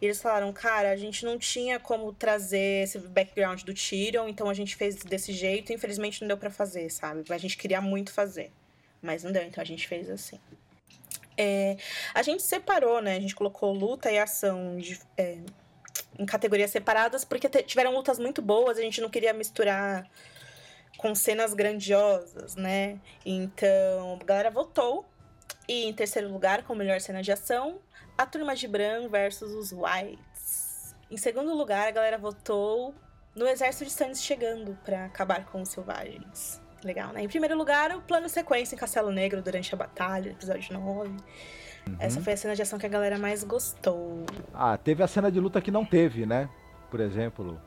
[SPEAKER 1] E eles falaram, cara, a gente não tinha como trazer esse background do Tyrion, então a gente fez desse jeito. Infelizmente não deu pra fazer, sabe? A gente queria muito fazer. Mas não deu, então a gente fez assim. É, a gente separou, né? A gente colocou luta e ação de- é, em categorias separadas, porque tiveram lutas muito boas, a gente não queria misturar com cenas grandiosas, né? Então, a galera votou. E em terceiro lugar, com melhor cena de ação, a turma de Bran versus os Whites. Em segundo lugar, a galera votou no Exército de Stannis chegando pra acabar com os selvagens. Legal, né? Em primeiro lugar, o plano sequência em Castelo Negro durante a batalha, episódio 9. Essa foi a cena de ação que a galera mais gostou.
[SPEAKER 4] Ah, teve a cena de luta que não teve, né? Por exemplo,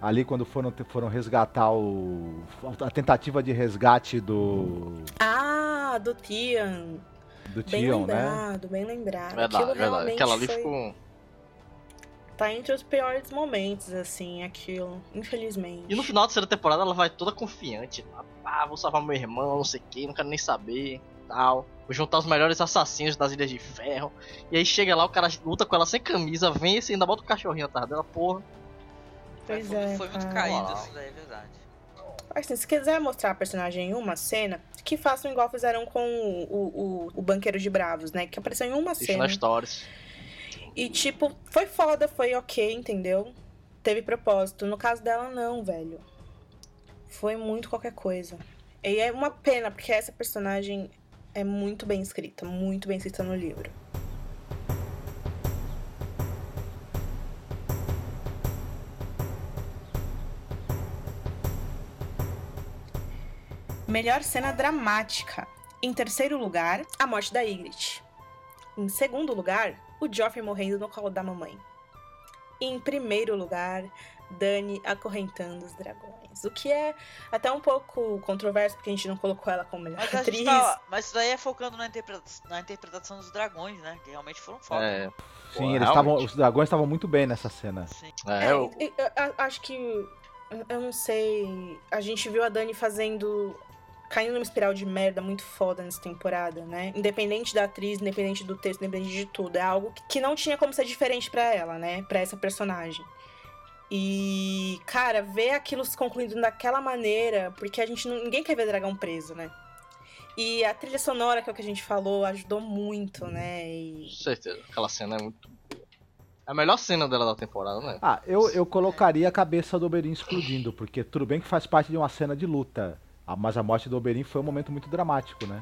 [SPEAKER 4] ali quando foram, foram resgatar o. a tentativa de resgate do.
[SPEAKER 1] Ah, do Tian.
[SPEAKER 4] Do
[SPEAKER 1] Bem
[SPEAKER 4] Tion, né?
[SPEAKER 1] lembrado, bem lembrado.
[SPEAKER 2] Verdade,
[SPEAKER 1] Aquilo
[SPEAKER 2] verdade. Aquela ali
[SPEAKER 1] foi-
[SPEAKER 2] ficou.
[SPEAKER 1] Tá entre os piores momentos, assim, aquilo. Infelizmente.
[SPEAKER 2] E no final da terceira temporada ela vai toda confiante. Ah, vou salvar meu irmão, não sei o que, não quero nem saber. Tal. Vou juntar os melhores assassinos das Ilhas de Ferro. E aí chega lá, o cara luta com ela sem camisa, vence e ainda bota o cachorrinho atrás dela, porra.
[SPEAKER 1] Pois
[SPEAKER 8] foi,
[SPEAKER 1] é,
[SPEAKER 8] foi muito
[SPEAKER 1] cara.
[SPEAKER 8] caído isso daí, é verdade.
[SPEAKER 1] Assim, se quiser mostrar a personagem em uma cena, que façam igual fizeram com o, o, o Banqueiro de Bravos, né? Que apareceu em uma
[SPEAKER 2] Isso
[SPEAKER 1] cena.
[SPEAKER 2] stories.
[SPEAKER 1] E, tipo, foi foda, foi ok, entendeu? Teve propósito. No caso dela, não, velho. Foi muito qualquer coisa. E é uma pena, porque essa personagem é muito bem escrita, muito bem escrita no livro. Melhor cena dramática. Em terceiro lugar, a morte da Ygritte. Em segundo lugar, o Joffrey morrendo no colo da mamãe. E em primeiro lugar, Dani acorrentando os dragões. O que é até um pouco controverso, porque a gente não colocou ela como melhor
[SPEAKER 8] Mas, a
[SPEAKER 1] atriz.
[SPEAKER 8] tá, mas isso daí é focando na, interpreta- na interpretação dos dragões, né? Que realmente foram foda.
[SPEAKER 2] É,
[SPEAKER 4] Sim,
[SPEAKER 2] Pô,
[SPEAKER 4] eles estavam. Os dragões estavam muito bem nessa cena.
[SPEAKER 8] Sim.
[SPEAKER 2] é,
[SPEAKER 1] É,
[SPEAKER 2] eu,
[SPEAKER 1] eu- eu- eu acho que. eu- Eu não sei. A gente viu a Dani fazendo. Caindo numa espiral de merda muito foda nessa temporada, né? Independente da atriz, independente do texto, independente de tudo. É algo que- não tinha como ser diferente pra ela, né? Pra essa personagem. E, cara, ver aquilo se concluindo daquela maneira, porque a gente não, ninguém quer ver dragão preso, né? E a trilha sonora, que é o que a gente falou, ajudou muito, né? E
[SPEAKER 2] com certeza. Aquela cena é muito. É a melhor cena dela da temporada, né?
[SPEAKER 4] Ah, eu, eu colocaria a cabeça do Oberyn explodindo, porque tudo bem que faz parte de uma cena de luta. Mas a morte do Oberyn foi um momento muito dramático, né?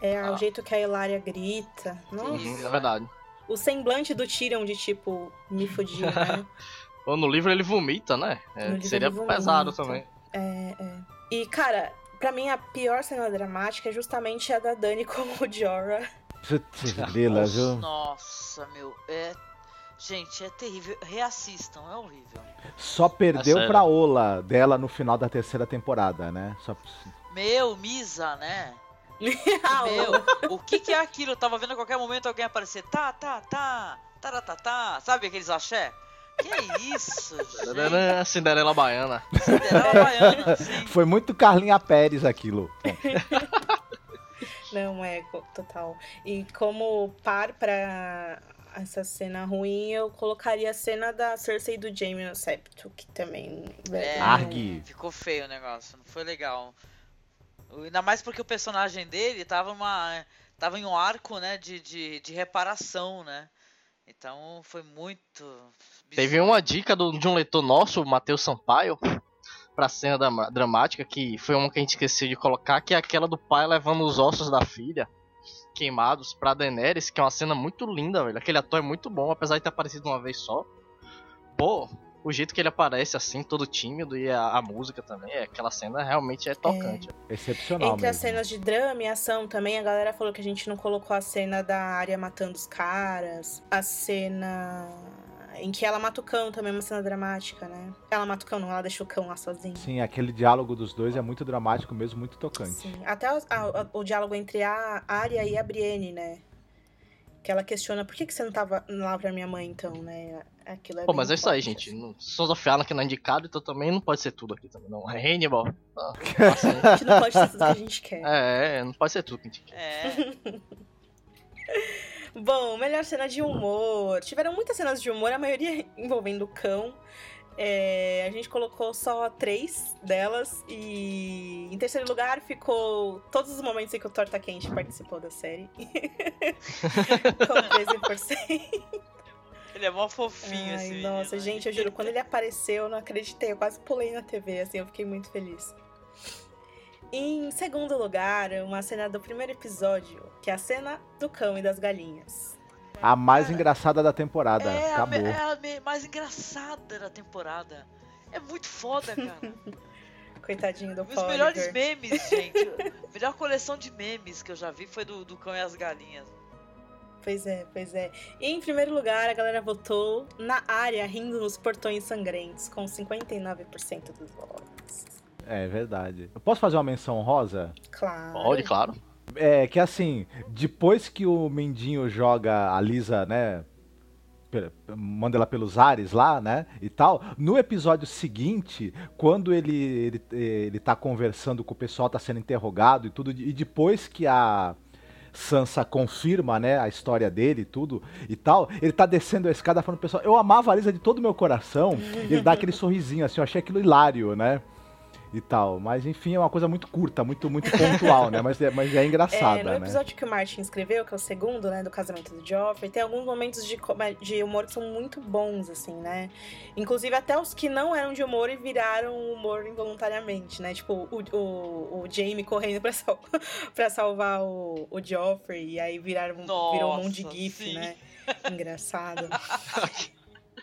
[SPEAKER 1] é
[SPEAKER 2] Ah.
[SPEAKER 1] o jeito que a Hilária grita. Nossa.
[SPEAKER 2] Uhum, é verdade.
[SPEAKER 1] o semblante do Tyrion de tipo, me fodi, né? <laughs>
[SPEAKER 2] Ou no livro ele vomita, né? É, seria pesado também.
[SPEAKER 1] É, é. E, cara, pra mim a pior cena dramática é justamente a da Dani com o Jorah.
[SPEAKER 4] Putz?
[SPEAKER 8] Nossa, meu. É. Gente, é terrível. Reassistam, é horrível.
[SPEAKER 4] Só perdeu
[SPEAKER 2] sério.
[SPEAKER 4] pra Ola dela no final da terceira temporada, né? Só...
[SPEAKER 8] Meu, Misa, né? <laughs>
[SPEAKER 1] Ah,
[SPEAKER 8] Meu, o que que é aquilo? Eu tava vendo a qualquer momento alguém aparecer. Tá, tá, tá. Tá, Sabe aqueles axé? Que é isso, gente?
[SPEAKER 2] Tadadã, Cinderela Baiana.
[SPEAKER 8] Cinderela Baiana, <laughs> sim.
[SPEAKER 4] Foi muito Carlinha Pérez aquilo. <laughs>
[SPEAKER 1] Não, é, total. E como par pra essa cena ruim, eu colocaria a cena da Cersei e do Jaime no septo, que também...
[SPEAKER 8] É,
[SPEAKER 4] Argue.
[SPEAKER 8] Ficou feio o negócio, não foi legal. Ainda mais porque o personagem dele tava, uma, tava em um arco, né, de, de, de reparação, né? Então foi muito.
[SPEAKER 2] Teve uma dica do- de um leitor nosso, o Matheus Sampaio, pra cena da- dramática, que foi uma que a gente esqueceu de colocar, que é aquela do pai levando os ossos da filha queimados pra Daenerys, que é uma cena muito linda, velho. Aquele ator é muito bom, apesar de ter aparecido uma vez só. Pô, o jeito que ele aparece assim, todo tímido, e a, a música também, é, aquela cena realmente é tocante.
[SPEAKER 4] Excepcional
[SPEAKER 1] Entre as
[SPEAKER 4] mesmo.
[SPEAKER 1] cenas de drama e ação também, a galera falou que a gente não colocou a cena da área matando os caras. A cena em que ela mata o cão também é uma cena dramática, né? Ela mata o cão, não, ela deixa o cão lá sozinho.
[SPEAKER 4] Sim, aquele diálogo dos dois é muito dramático mesmo, muito tocante.
[SPEAKER 1] Sim. Até o, a- o diálogo entre a Arya e a Brienne, né? Que ela questiona por que, que você não tava lá pra minha mãe, então, né? Aquilo é
[SPEAKER 2] Pô, mas é isso aí, gente.
[SPEAKER 1] assim.
[SPEAKER 2] Não- Sons of Anarchy não é indicado, então também não pode ser tudo aqui também, não. É Hannibal. Ah, <laughs> assim. <laughs>
[SPEAKER 1] A gente não pode ter tudo que a gente quer.
[SPEAKER 2] É, é, não pode ser tudo que a gente quer.
[SPEAKER 8] É. <laughs>
[SPEAKER 1] Bom, melhor cena de humor. Tiveram muitas cenas de humor, a maioria <laughs> envolvendo o cão. É, a gente colocou só três delas. E em terceiro lugar ficou todos os momentos em que o Torta Quente participou da série. <laughs> Com 13%.
[SPEAKER 8] Ele é mó fofinho
[SPEAKER 1] Ai,
[SPEAKER 8] esse menino,
[SPEAKER 1] nossa,
[SPEAKER 8] né?
[SPEAKER 1] gente, eu juro, quando ele apareceu, eu não acreditei. Eu quase pulei na TV, assim, eu fiquei muito feliz. Em segundo lugar, uma cena do primeiro episódio, que é a cena do cão e das galinhas.
[SPEAKER 4] A mais engraçada da temporada.
[SPEAKER 8] É a,
[SPEAKER 4] Acabou.
[SPEAKER 8] é a mais engraçada da temporada. É muito foda, cara. <laughs>
[SPEAKER 1] Coitadinho do
[SPEAKER 8] Os
[SPEAKER 1] Polyper.
[SPEAKER 8] melhores memes, <laughs> gente. A melhor coleção de memes que eu já vi foi do, do Cão e as Galinhas.
[SPEAKER 1] Pois é, pois é. E em primeiro lugar, a galera votou na área rindo nos portões sangrentos, com 59% dos votos.
[SPEAKER 4] É verdade. Eu posso fazer uma menção rosa?
[SPEAKER 1] Claro.
[SPEAKER 2] Pode, claro.
[SPEAKER 4] É que assim, depois que o Mendinho joga a Lisa, né? Manda ela pelos ares lá, né? E tal. No episódio seguinte, quando ele, ele, ele tá conversando com o pessoal, tá sendo interrogado e tudo, e depois que a Sansa confirma, né, a história dele e tudo e tal, ele tá descendo a escada falando pro pessoal, eu amava a Lisa de todo o meu coração, e ele dá aquele sorrisinho assim, eu achei aquilo hilário, né? E tal, mas enfim, é uma coisa muito curta, muito muito pontual, né? Mas é, mas é engraçada,
[SPEAKER 1] É, no
[SPEAKER 4] né?
[SPEAKER 1] episódio que o Martin escreveu, que é o segundo, né, do casamento do Joffrey, tem alguns momentos de, de humor que são muito bons, assim, né? Inclusive até os que não eram de humor e viraram humor involuntariamente, né? Tipo, o, o, o Jaime correndo pra, sal- <laughs> pra salvar o, o Joffrey, e aí viraram, virou um monte de
[SPEAKER 8] Nossa,
[SPEAKER 1] gif,
[SPEAKER 8] sim.
[SPEAKER 1] né? Engraçado. <laughs>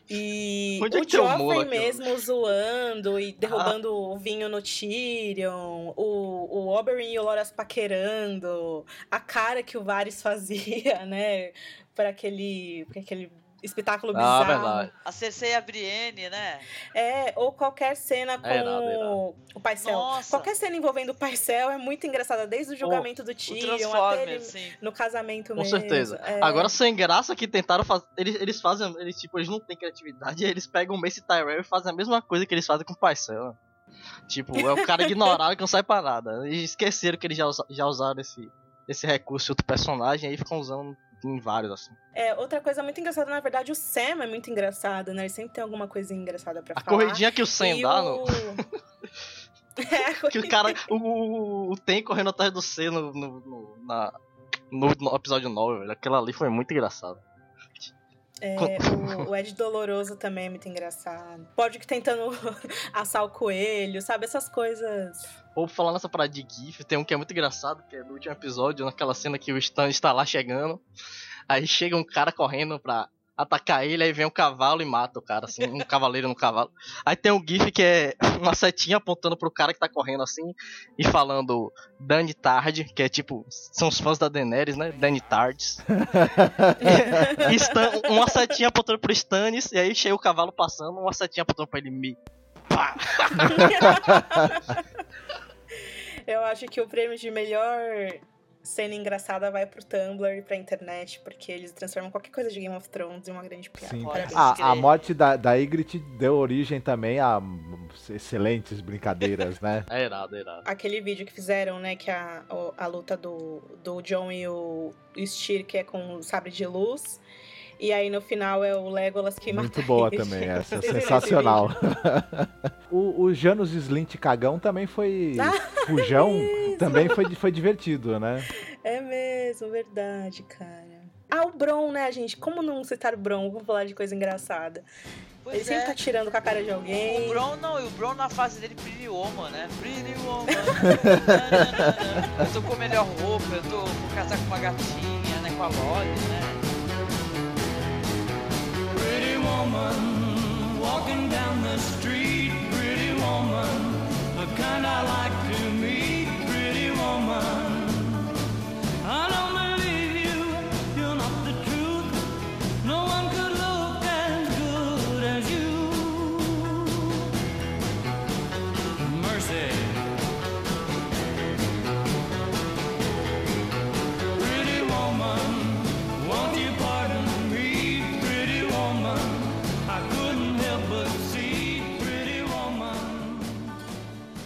[SPEAKER 1] E
[SPEAKER 2] Onde é
[SPEAKER 1] o
[SPEAKER 2] humor
[SPEAKER 1] Joffrey mesmo zoando e derrubando
[SPEAKER 2] Ah.
[SPEAKER 1] o vinho no Tyrion, o, o Oberyn e o Loras paquerando, a cara que o Varys fazia, <laughs> né? Para aquele, pra aquele espetáculo
[SPEAKER 2] Ah,
[SPEAKER 1] bizarro.
[SPEAKER 2] verdade.
[SPEAKER 8] A Cersei e a Brienne, né?
[SPEAKER 1] É, ou qualquer cena com
[SPEAKER 2] É irado, é irado.
[SPEAKER 1] o- Paisel.
[SPEAKER 8] Nossa.
[SPEAKER 1] Qualquer cena envolvendo o Paisel é muito engraçada, desde o julgamento do
[SPEAKER 8] O
[SPEAKER 1] Tyrion até ele
[SPEAKER 8] sim.
[SPEAKER 1] no casamento
[SPEAKER 2] Com
[SPEAKER 1] mesmo.
[SPEAKER 2] certeza.
[SPEAKER 1] É.
[SPEAKER 2] Agora, sem graça que tentaram fazer. Eles, eles fazem. Eles, tipo, eles não têm criatividade. Eles pegam o Mace Tyrell e fazem a mesma coisa que eles fazem com o Paisel. Tipo, é o cara <laughs> ignorado que não sai pra nada. E esqueceram que eles já, já usaram esse, esse recurso outro personagem. Aí ficam usando em vários, assim.
[SPEAKER 1] É, outra coisa muito engraçada, na verdade, o Sam é muito engraçado, né? Ele sempre tem alguma coisinha engraçada pra
[SPEAKER 2] A
[SPEAKER 1] falar.
[SPEAKER 2] corridinha que o Sam
[SPEAKER 1] E
[SPEAKER 2] dá,
[SPEAKER 1] o-
[SPEAKER 2] no, <laughs>
[SPEAKER 1] É, a <laughs>
[SPEAKER 2] que o cara. O, o, Tem correndo atrás do C no, no, no- na, no, no episódio 9, velho. Aquela ali foi muito engraçado.
[SPEAKER 1] É, o, o Ed Doloroso também é muito engraçado. Pode que tentando <laughs> assar o coelho, sabe? Essas coisas.
[SPEAKER 2] Ou falando nessa parada de GIF, tem um que é muito engraçado, que é do último episódio, naquela cena que o Stan está lá chegando. Aí chega um cara correndo pra atacar ele, aí vem um cavalo e mata o cara, assim, um cavaleiro no cavalo. Aí tem um GIF que é uma setinha apontando pro cara que tá correndo assim e falando Dani Tard, que é tipo, são os fãs da Daenerys, né? Dani Tards. <laughs> E Stan, uma setinha apontando pro Stannis, e aí chega o cavalo passando, uma setinha apontando pra ele me. Pá! <laughs>
[SPEAKER 1] Eu acho que o prêmio de melhor cena engraçada vai pro Tumblr e pra internet, porque eles transformam qualquer coisa de Game of Thrones em uma grande piada.
[SPEAKER 4] Sim.
[SPEAKER 8] Parabéns.
[SPEAKER 4] A, a morte da, da Ygritte deu origem também a excelentes brincadeiras, né? <laughs>
[SPEAKER 2] É irado, é irado.
[SPEAKER 1] Aquele vídeo que fizeram, né, que a, a luta do, do John e o, o Styr, que é com o sabre de luz. E aí no final é o Legolas que mata
[SPEAKER 4] Muito boa
[SPEAKER 1] ele.
[SPEAKER 4] também, <laughs> essa. Sensacional. <laughs> o, o Janus Slint Cagão também foi.
[SPEAKER 1] Ah, <laughs>
[SPEAKER 4] Fujão também foi, foi divertido, né?
[SPEAKER 1] É mesmo, verdade, cara. Ah, o Bron, né, gente? Como não citar o Bron? Vamos falar de coisa engraçada. ele
[SPEAKER 8] Pois
[SPEAKER 1] sempre
[SPEAKER 8] é.
[SPEAKER 1] tá tirando com a cara de alguém.
[SPEAKER 8] O Bron não, e o Bron na fase dele Pretty Woman, né? Pretty Woman. Eu tô com a melhor roupa, eu tô vou casar com uma gatinha, né? Com a Loli, né?
[SPEAKER 9] Pretty woman walking down the street, pretty woman, the kind I like to meet, pretty woman.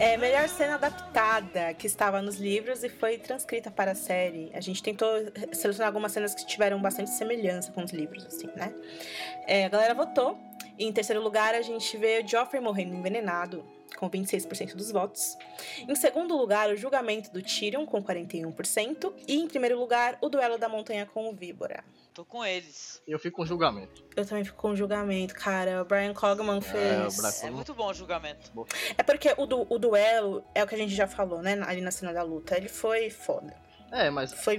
[SPEAKER 1] É, melhor cena adaptada que estava nos livros e foi transcrita para a série. A gente tentou selecionar algumas cenas que tiveram bastante semelhança com os livros, assim, né? É, a galera votou. E em terceiro lugar, a gente vê o Joffrey morrendo envenenado, com 26% dos votos. Em segundo lugar, o julgamento do Tyrion, com 41%. E em primeiro lugar, o duelo da montanha com o Víbora.
[SPEAKER 8] Tô com eles.
[SPEAKER 2] E eu fico com julgamento.
[SPEAKER 1] Eu também fico com julgamento, cara. O Brian Cogman fez.
[SPEAKER 2] o Brian
[SPEAKER 8] É muito bom o julgamento.
[SPEAKER 1] É porque o, du- o duelo é o que a gente já falou, né? Ali na cena da luta. Ele foi foda.
[SPEAKER 2] É, mas
[SPEAKER 1] Foi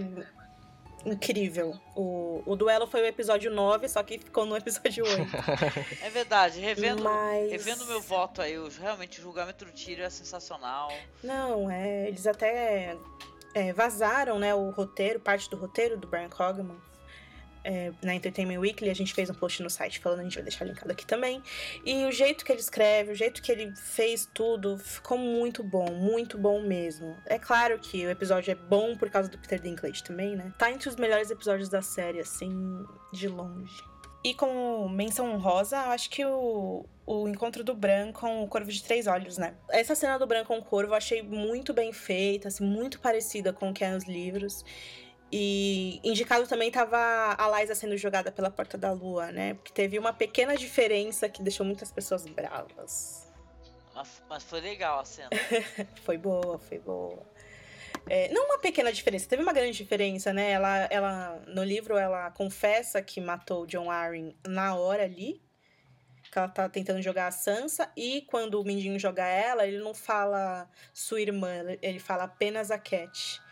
[SPEAKER 1] incrível. O, o duelo foi o episódio 9, só que ficou no episódio 8. <laughs>
[SPEAKER 8] É verdade, revendo,
[SPEAKER 1] Mas-
[SPEAKER 8] revendo meu voto aí, o- realmente o julgamento do Tyrion é sensacional.
[SPEAKER 1] Não, é. Eles até é, vazaram, né? O roteiro, parte do roteiro do Brian Cogman. É, na Entertainment Weekly, a gente fez um post no site falando, a gente vai deixar linkado aqui também. E o jeito que ele escreve, o jeito que ele fez tudo, ficou muito bom, muito bom mesmo. É claro que o episódio é bom por causa do Peter Dinklage também, né? Tá entre os melhores episódios da série, assim, de longe. E como menção honrosa, acho que o, o encontro do Bran com o Corvo de Três Olhos, né? Essa cena do Bran com o Corvo eu achei muito bem feita, assim, muito parecida com o que é nos livros. E indicado também tava a Liza sendo jogada pela Porta da Lua, né? Porque teve uma pequena diferença que deixou muitas pessoas bravas.
[SPEAKER 8] Mas, mas foi legal a cena. <laughs>
[SPEAKER 1] Foi boa, foi boa. É, não uma pequena diferença, teve uma grande diferença, né? Ela, ela, no livro, ela confessa que matou o John Arryn na hora ali. Que ela tá tentando jogar a Sansa. E quando o Mindinho joga ela, ele não fala sua irmã, ele fala apenas a Cat.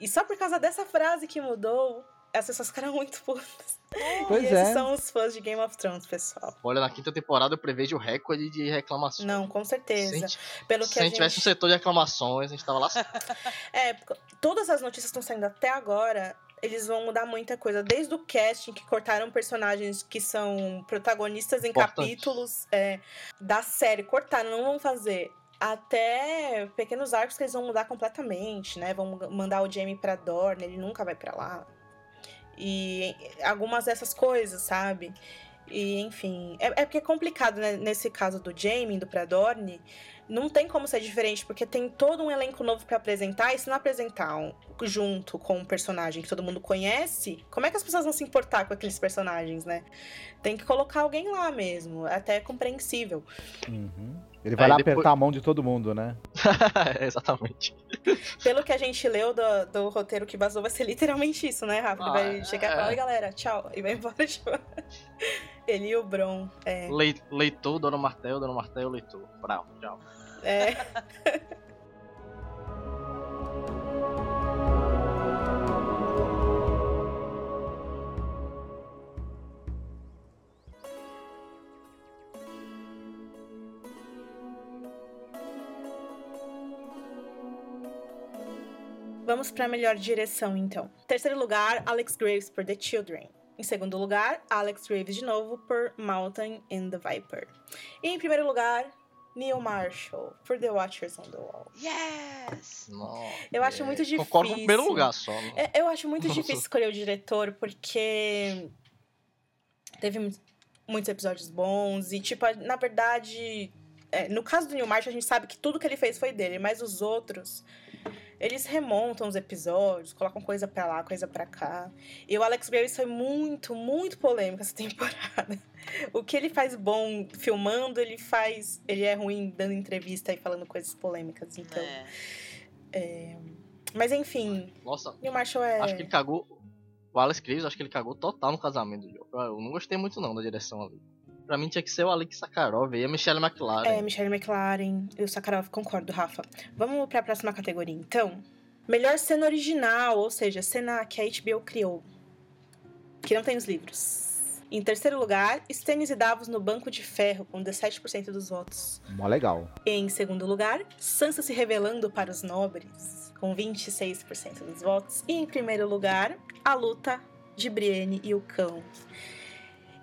[SPEAKER 1] E só por causa dessa frase que mudou, as pessoas ficaram muito putas.
[SPEAKER 4] Pois
[SPEAKER 1] e
[SPEAKER 4] é.
[SPEAKER 1] esses são os fãs de Game of Thrones, pessoal.
[SPEAKER 2] Olha, na quinta temporada eu prevejo recorde de reclamações.
[SPEAKER 1] Não, com
[SPEAKER 2] Se
[SPEAKER 1] certeza.
[SPEAKER 2] a gente,
[SPEAKER 1] Pelo
[SPEAKER 2] se
[SPEAKER 1] que
[SPEAKER 2] a gente tivesse um setor de reclamações, a gente tava lá. <laughs>
[SPEAKER 1] É, porque todas as notícias que estão saindo até agora, eles vão mudar muita coisa. Desde o casting, que cortaram personagens que são protagonistas em
[SPEAKER 2] Importantes.
[SPEAKER 1] capítulos é, da série. Cortaram, não vão fazer. Até pequenos arcos que eles vão mudar completamente, né? Vão mandar o Jamie pra Dorne, ele nunca vai pra lá. E algumas dessas coisas, sabe? E, enfim, é, é porque é complicado, né? Nesse caso do Jamie, do Pradorne, não tem como ser diferente, porque tem todo um elenco novo pra apresentar, e se não apresentar um, junto com um personagem que todo mundo conhece, como é que as pessoas vão se importar com aqueles personagens, né? Tem que colocar alguém lá mesmo, até é compreensível.
[SPEAKER 4] Uhum. Ele vai
[SPEAKER 2] Aí
[SPEAKER 4] lá
[SPEAKER 2] depois-
[SPEAKER 4] apertar a mão de todo mundo, né? <laughs>
[SPEAKER 2] Exatamente.
[SPEAKER 1] Pelo que a gente leu do, do roteiro que vazou, vai ser literalmente isso, né, Rafa? Ele
[SPEAKER 2] Ah,
[SPEAKER 1] vai chegar e falar,
[SPEAKER 2] é.
[SPEAKER 1] oi galera, tchau, e vai embora, <laughs> tipo. Ele e o Bron, é.
[SPEAKER 2] Lei- Leitor, Dona Martel, Dona Martel, leitor. Bravo, tchau.
[SPEAKER 1] É. Vamos para a melhor direção, então. Terceiro lugar, Alex Graves por The Children. Em segundo lugar, Alex Graves de novo por Mountain and the Viper. E em primeiro lugar, Neil Marshall por The Watchers on the Wall.
[SPEAKER 8] Yes!
[SPEAKER 2] Nossa,
[SPEAKER 1] Eu acho muito
[SPEAKER 2] É, Concordo com o
[SPEAKER 1] difícil.
[SPEAKER 2] primeiro lugar só. né?
[SPEAKER 1] É, Eu acho muito <laughs>
[SPEAKER 2] Nossa.
[SPEAKER 1] difícil escolher o diretor porque teve mu- muitos episódios bons e, tipo, na verdade, é, no caso do Neil Marshall, a gente sabe que tudo que ele fez foi dele, mas os outros, eles remontam os episódios, colocam coisa pra lá, coisa pra cá. E o Alex Graves foi muito, muito polêmico essa <laughs> temporada. O que ele faz bom filmando, ele faz. Ele é ruim dando entrevista e falando coisas polêmicas. Então.
[SPEAKER 8] É.
[SPEAKER 1] Mas enfim,
[SPEAKER 2] Nossa,
[SPEAKER 1] Neil Marshall é.
[SPEAKER 2] acho que ele cagou. O Alex Graves, acho que ele cagou total no casamento do Joe. Eu não gostei muito não da direção ali. Pra mim tinha que ser o Alex Sakharov e a Michelle McLaren.
[SPEAKER 1] É, Michelle McLaren e o Sakharov, concordo, Rafa. Vamos pra próxima categoria, então. Melhor cena original, ou seja, cena que a HBO criou. Que não tem nos livros. Em terceiro lugar, Stannis e Davos no Banco de Ferro, com 17% dos votos.
[SPEAKER 4] Mó legal.
[SPEAKER 1] Em segundo lugar, Sansa se revelando para os nobres, com 26% dos votos. E em primeiro lugar, a luta de Brienne e o cão.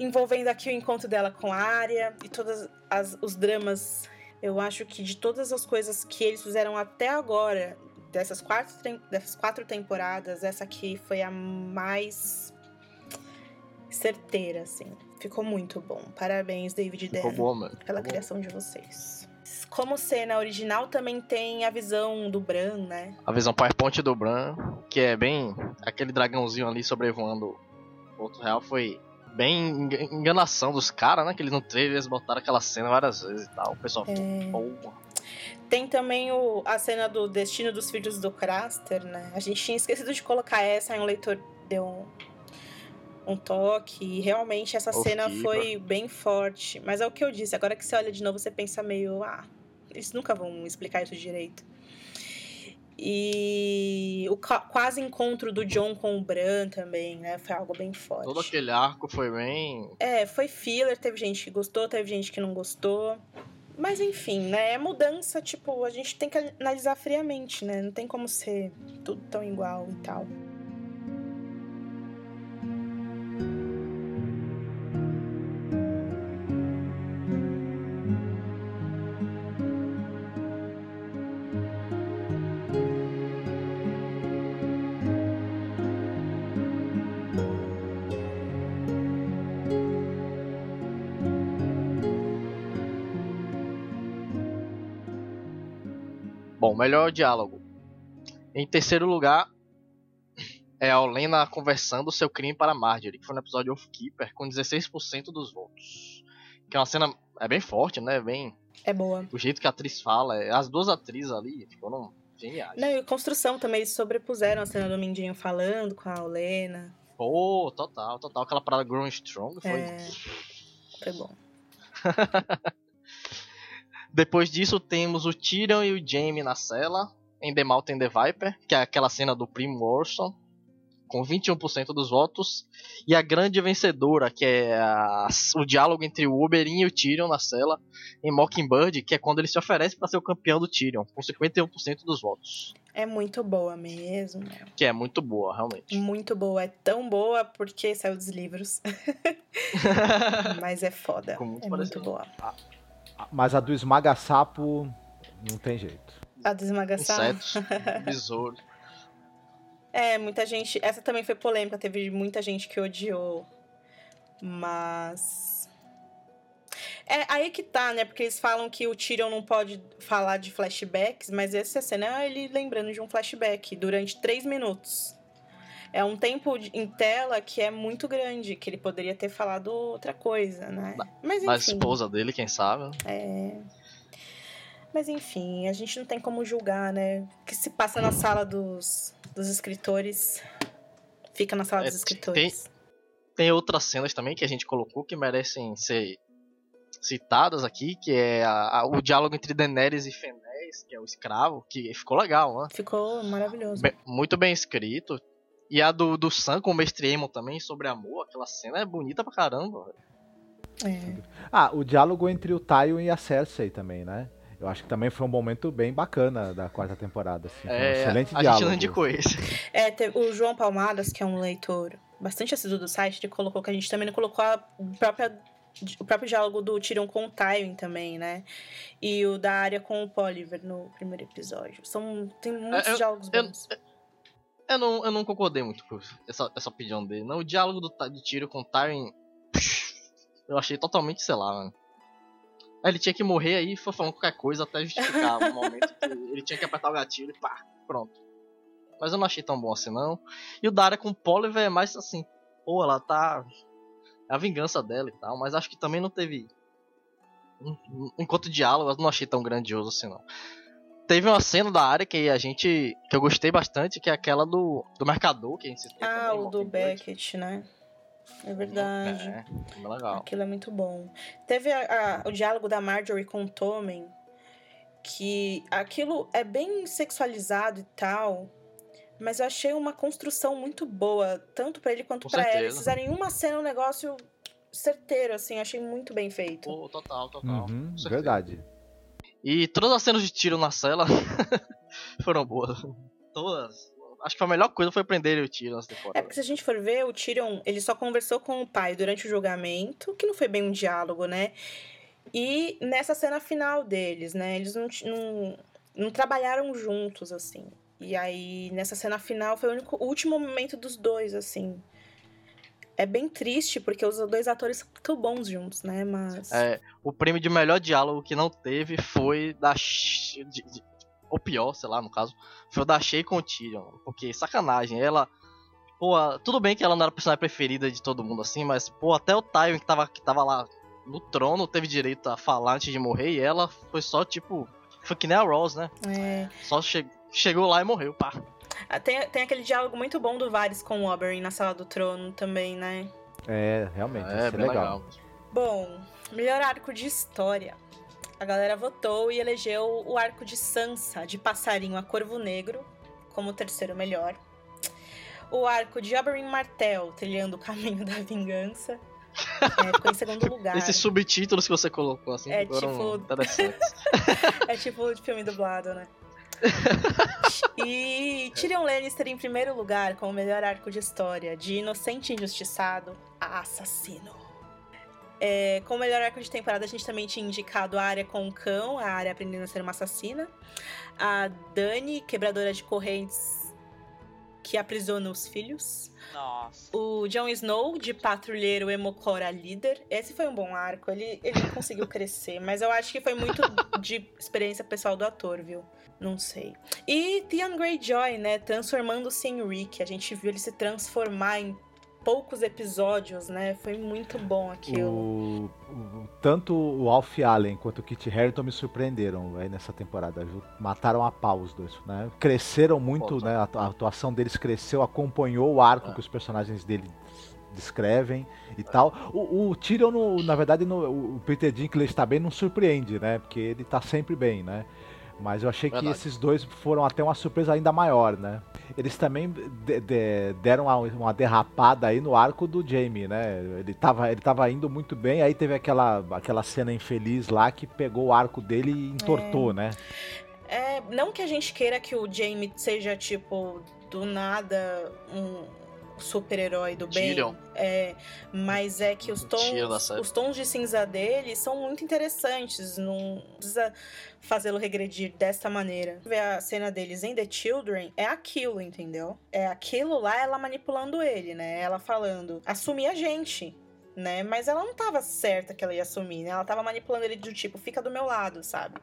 [SPEAKER 1] Envolvendo aqui o encontro dela com a Arya e todos os dramas. Eu acho que de todas as coisas que eles fizeram até agora, dessas quatro, dessas quatro temporadas, essa aqui foi a mais certeira, assim. Ficou muito bom. Parabéns, David
[SPEAKER 2] Ficou
[SPEAKER 1] Dan
[SPEAKER 2] mano.
[SPEAKER 1] pela
[SPEAKER 2] Ficou
[SPEAKER 1] criação de vocês. Como cena original também tem a visão do Bran, né?
[SPEAKER 2] A visão PowerPoint do Bran, que é bem. Aquele dragãozinho ali sobrevoando o outro real, foi bem enga- enganação dos caras, né? Que eles no trailer eles botaram aquela cena várias vezes e tal. O pessoal ficou,
[SPEAKER 1] É.
[SPEAKER 2] porra.
[SPEAKER 1] Tem também o, a cena do Destino dos Filhos do Craster, né? A gente tinha esquecido de colocar essa, aí um leitor deu um, um toque. E realmente essa cena foi bem forte. Mas é o que eu disse, agora que você olha de novo, você pensa meio, ah, eles nunca vão explicar isso direito. E o quase encontro do John com o Bran também, né? Foi algo bem forte.
[SPEAKER 2] Todo aquele arco foi bem.
[SPEAKER 1] É, foi filler, teve gente que gostou, teve gente que não gostou. Mas enfim, né? É mudança, tipo, a gente tem que analisar friamente, né? Não tem como ser tudo tão igual e tal.
[SPEAKER 2] Bom, melhor diálogo. Em terceiro lugar, é a Olena conversando seu crime para Marjorie, que foi no episódio Oathkeeper, com 16% dos votos. Que é uma cena é bem forte, né? Bem.
[SPEAKER 1] É boa.
[SPEAKER 2] O jeito que a atriz fala, é- as duas atrizes ali foram geniais.
[SPEAKER 1] Não, e construção também, eles sobrepuseram a cena do Mindinho falando com a Olena.
[SPEAKER 2] Pô, total, total. Aquela parada Growing Strong foi.
[SPEAKER 1] É, foi bom. <laughs>
[SPEAKER 2] Depois disso, temos o Tyrion e o Jaime na cela, em The Mountain the Viper, que é aquela cena do Primo Orson, com 21% dos votos. E a grande vencedora, que é a- o diálogo entre o Oberyn e o Tyrion na cela, em Mockingbird, que é quando ele se oferece para ser o campeão do Tyrion, com 51% dos votos.
[SPEAKER 1] É muito boa mesmo.
[SPEAKER 2] Que é muito boa, realmente.
[SPEAKER 1] Muito boa. É tão boa porque saiu dos livros. <laughs> Mas é foda.
[SPEAKER 2] Muito
[SPEAKER 1] é
[SPEAKER 2] parecido.
[SPEAKER 1] muito boa.
[SPEAKER 4] Mas a do esmaga-sapo não tem jeito.
[SPEAKER 1] A do esmagaçar.
[SPEAKER 2] Insetos, besouros. <laughs>
[SPEAKER 1] É, muita gente. Essa também foi polêmica, teve muita gente que odiou. Mas. É aí que tá, né? Porque eles falam que o Tyrion não pode falar de flashbacks, mas essa cena é ele lembrando de um flashback durante três minutos. É um tempo de- em tela que é muito grande, que ele poderia ter falado outra coisa, né? Mas enfim.
[SPEAKER 2] esposa dele, quem sabe.
[SPEAKER 1] É. Mas enfim, a gente não tem como julgar, né? O que se passa na sala dos, dos escritores fica na sala
[SPEAKER 2] É,
[SPEAKER 1] dos escritores.
[SPEAKER 2] Tem outras cenas também que a gente colocou que merecem ser citadas aqui, que é a- a- o diálogo entre Daenerys e Fenés, que é o escravo, que ficou legal, né?
[SPEAKER 1] Ficou maravilhoso.
[SPEAKER 2] Muito bem escrito. E a do, do Sam com o Mestre Aemon também, sobre amor, aquela cena é bonita pra caramba. velho.
[SPEAKER 1] É.
[SPEAKER 4] Ah, o diálogo entre o Tywin e a Cersei também, né? Eu acho que também foi um momento bem bacana da quarta temporada. Assim. Foi um
[SPEAKER 2] É,
[SPEAKER 4] excelente
[SPEAKER 2] a
[SPEAKER 4] diálogo.
[SPEAKER 2] gente não indicou esse.
[SPEAKER 1] É, teve- o João Palmadas, que é um leitor bastante assíduo do site, ele colocou que a gente também não colocou a própria, o próprio diálogo do Tyrion com o Tywin também, né? E o da área com o Poliver no primeiro episódio. São, tem muitos
[SPEAKER 2] É, eu-
[SPEAKER 1] diálogos
[SPEAKER 2] eu-
[SPEAKER 1] bons.
[SPEAKER 2] Eu não, eu não concordei muito com essa, essa opinião dele. Não, o diálogo do, do Tiro com o Tyrion. <laughs> Eu achei totalmente, sei lá, mano. Aí Ele tinha que morrer aí e foi falando qualquer coisa até justificar o <laughs> momento que ele tinha que apertar o gatilho e pá, pronto. Mas eu não achei tão bom assim não. E o Daria com o Poliver é mais assim, pô, ela tá. É a vingança dela e tal, mas acho que também não teve. Enquanto diálogo, eu não achei tão grandioso assim não. Teve uma cena da área que a gente. que eu gostei bastante, que é aquela do, do mercador, que a gente citou
[SPEAKER 1] Ah,
[SPEAKER 2] também,
[SPEAKER 1] o do. Beckett, né? É verdade.
[SPEAKER 2] É, bem legal.
[SPEAKER 1] Aquilo é muito bom. Teve a- a- o diálogo da Marjorie com o Tommen, que aquilo é bem sexualizado e tal, mas eu achei uma construção muito boa, tanto pra ele quanto pra ela. Eles fizerem em uma cena um negócio certeiro, assim, achei muito bem feito.
[SPEAKER 2] Pô, total, total.
[SPEAKER 4] Uhum, verdade.
[SPEAKER 2] E todas as cenas de tiro na cela <laughs> foram boas. Todas. Acho que a melhor coisa foi prender o nessa
[SPEAKER 1] É porque se a gente for ver, o Tyrion, ele só conversou com o pai durante o julgamento, que não foi bem um diálogo, né? E nessa cena final deles, né? Eles não, não, não trabalharam juntos, assim. E aí, nessa cena final, foi o único, o último momento dos dois, assim. É bem triste, porque os dois atores são muito bons juntos, né? Mas.
[SPEAKER 2] É, o prêmio de melhor diálogo que não teve foi da. De- de- ou pior, sei lá, no caso, foi o da Shay com o Tyrion. Porque, sacanagem, ela. Pô, tudo bem que ela não era a personagem preferida de todo mundo assim, mas, pô, até o Tywin que tava, que tava lá no trono teve direito a falar antes de morrer e ela foi só tipo. Foi que nem a Rose, né?
[SPEAKER 1] É.
[SPEAKER 2] Só che- chegou lá e morreu, pá.
[SPEAKER 1] Ah, Tem, tem aquele diálogo muito bom do Varys com o Oberyn na sala do trono também, né?
[SPEAKER 4] É, realmente,
[SPEAKER 2] É,
[SPEAKER 4] isso é legal.
[SPEAKER 2] legal.
[SPEAKER 1] Bom, melhor arco de história. A galera votou e elegeu o arco de Sansa, de Passarinho a Corvo Negro, como o terceiro melhor. O arco de Oberyn Martell, trilhando o caminho <laughs> da vingança. É, ficou em segundo lugar.
[SPEAKER 2] Esses subtítulos que você colocou assim
[SPEAKER 1] É,
[SPEAKER 2] foram
[SPEAKER 1] tipo-
[SPEAKER 2] interessantes. <laughs>
[SPEAKER 1] É tipo de filme dublado, né? E Tyrion Lannister em primeiro lugar com o melhor arco de história, de inocente e injustiçado a assassino. É, com o melhor arco de temporada, a gente também tinha indicado a área com o cão, a área aprendendo a ser uma assassina. A Dani, quebradora de correntes que aprisiona os filhos.
[SPEAKER 8] Nossa.
[SPEAKER 1] O Jon Snow, de patrulheiro Emocora líder. Esse foi um bom arco. Ele, ele conseguiu crescer, mas eu acho que foi muito <laughs> de experiência pessoal do ator, viu? Não sei. E Theon Greyjoy, né, transformando-se em Rick. A gente viu ele se transformar em poucos episódios, né? Foi muito bom aquilo.
[SPEAKER 4] O, o- tanto o Alf Allen quanto o Kit Harington me surpreenderam aí nessa temporada. Mataram a pau os dois, né? Cresceram muito,
[SPEAKER 2] Pô,
[SPEAKER 4] né? A, a atuação deles cresceu, acompanhou o arco
[SPEAKER 2] É.
[SPEAKER 4] que os personagens dele descrevem e tal. O, o Tyrion, no- na verdade, no- o Peter Dinklage tá bem, não surpreende, né? Porque ele tá sempre bem, né? Mas eu achei que
[SPEAKER 2] Verdade.
[SPEAKER 4] esses dois foram até uma surpresa ainda maior, né? Eles também de- de- deram uma, uma derrapada aí no arco do Jamie, né? Ele tava, ele tava indo muito bem, aí teve aquela, aquela cena infeliz lá que pegou o arco dele e entortou, né?
[SPEAKER 1] É, não que a gente queira que o Jaime seja, tipo, do nada um super-herói do bem.
[SPEAKER 2] Tyrion.
[SPEAKER 1] É, mas é que os tons, os tons de cinza dele são muito interessantes. Não precisa fazê-lo regredir desta maneira. Ver a cena deles em The Children é aquilo, entendeu? É aquilo lá, ela manipulando ele, né? Ela falando, assumir a gente. Né? Mas ela não tava certa que ela ia assumir, né? Ela tava manipulando ele do tipo, fica do meu lado, sabe?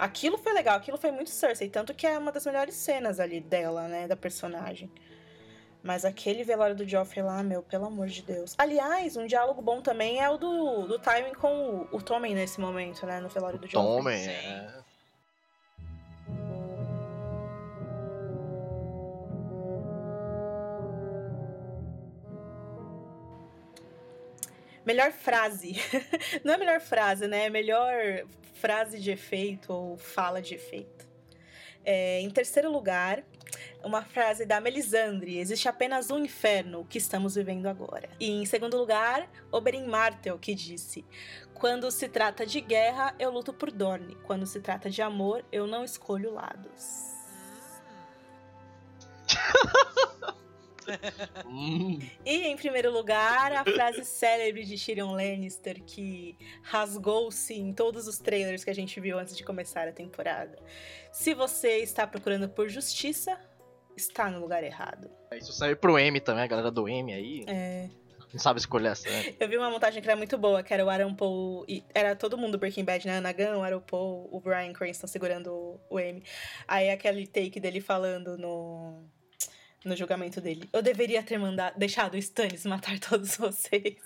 [SPEAKER 1] Aquilo foi legal, aquilo foi muito Cersei, tanto que é uma das melhores cenas ali dela, né, da personagem. Mas aquele velório do Joffrey lá, meu, pelo amor de Deus. Aliás, um diálogo bom também é o do, do timing com o, o Tommen nesse momento, né, no velório do Joffrey.
[SPEAKER 2] Tomem,
[SPEAKER 8] Sim.
[SPEAKER 2] é.
[SPEAKER 1] Melhor frase. <laughs> Não é melhor frase, né? É melhor frase de efeito ou fala de efeito. É, em terceiro lugar, uma frase da Melisandre: Existe apenas um inferno que estamos vivendo agora. E em segundo lugar, Oberyn Martel, que disse: Quando se trata de guerra, eu luto por Dorne. Quando se trata de amor, eu não escolho lados. <laughs>
[SPEAKER 2] Hum,
[SPEAKER 1] E em primeiro lugar, a frase célebre de Tyrion Lannister que rasgou-se em todos os trailers que a gente viu antes de começar a temporada. Se você está procurando por justiça, está no lugar errado.
[SPEAKER 2] isso saiu pro M também, a galera do M aí.
[SPEAKER 1] É,
[SPEAKER 2] Não sabe escolher a série.
[SPEAKER 1] eu vi uma montagem que era muito boa, que era o Aaron Paul e era todo mundo Breaking Bad, né? Ana Gunn, o Aaron Paul, o Brian Cranston segurando o M. Aí aquele take dele falando no no julgamento dele. Eu deveria ter mandado, deixado o Stannis matar <laughs> todos vocês.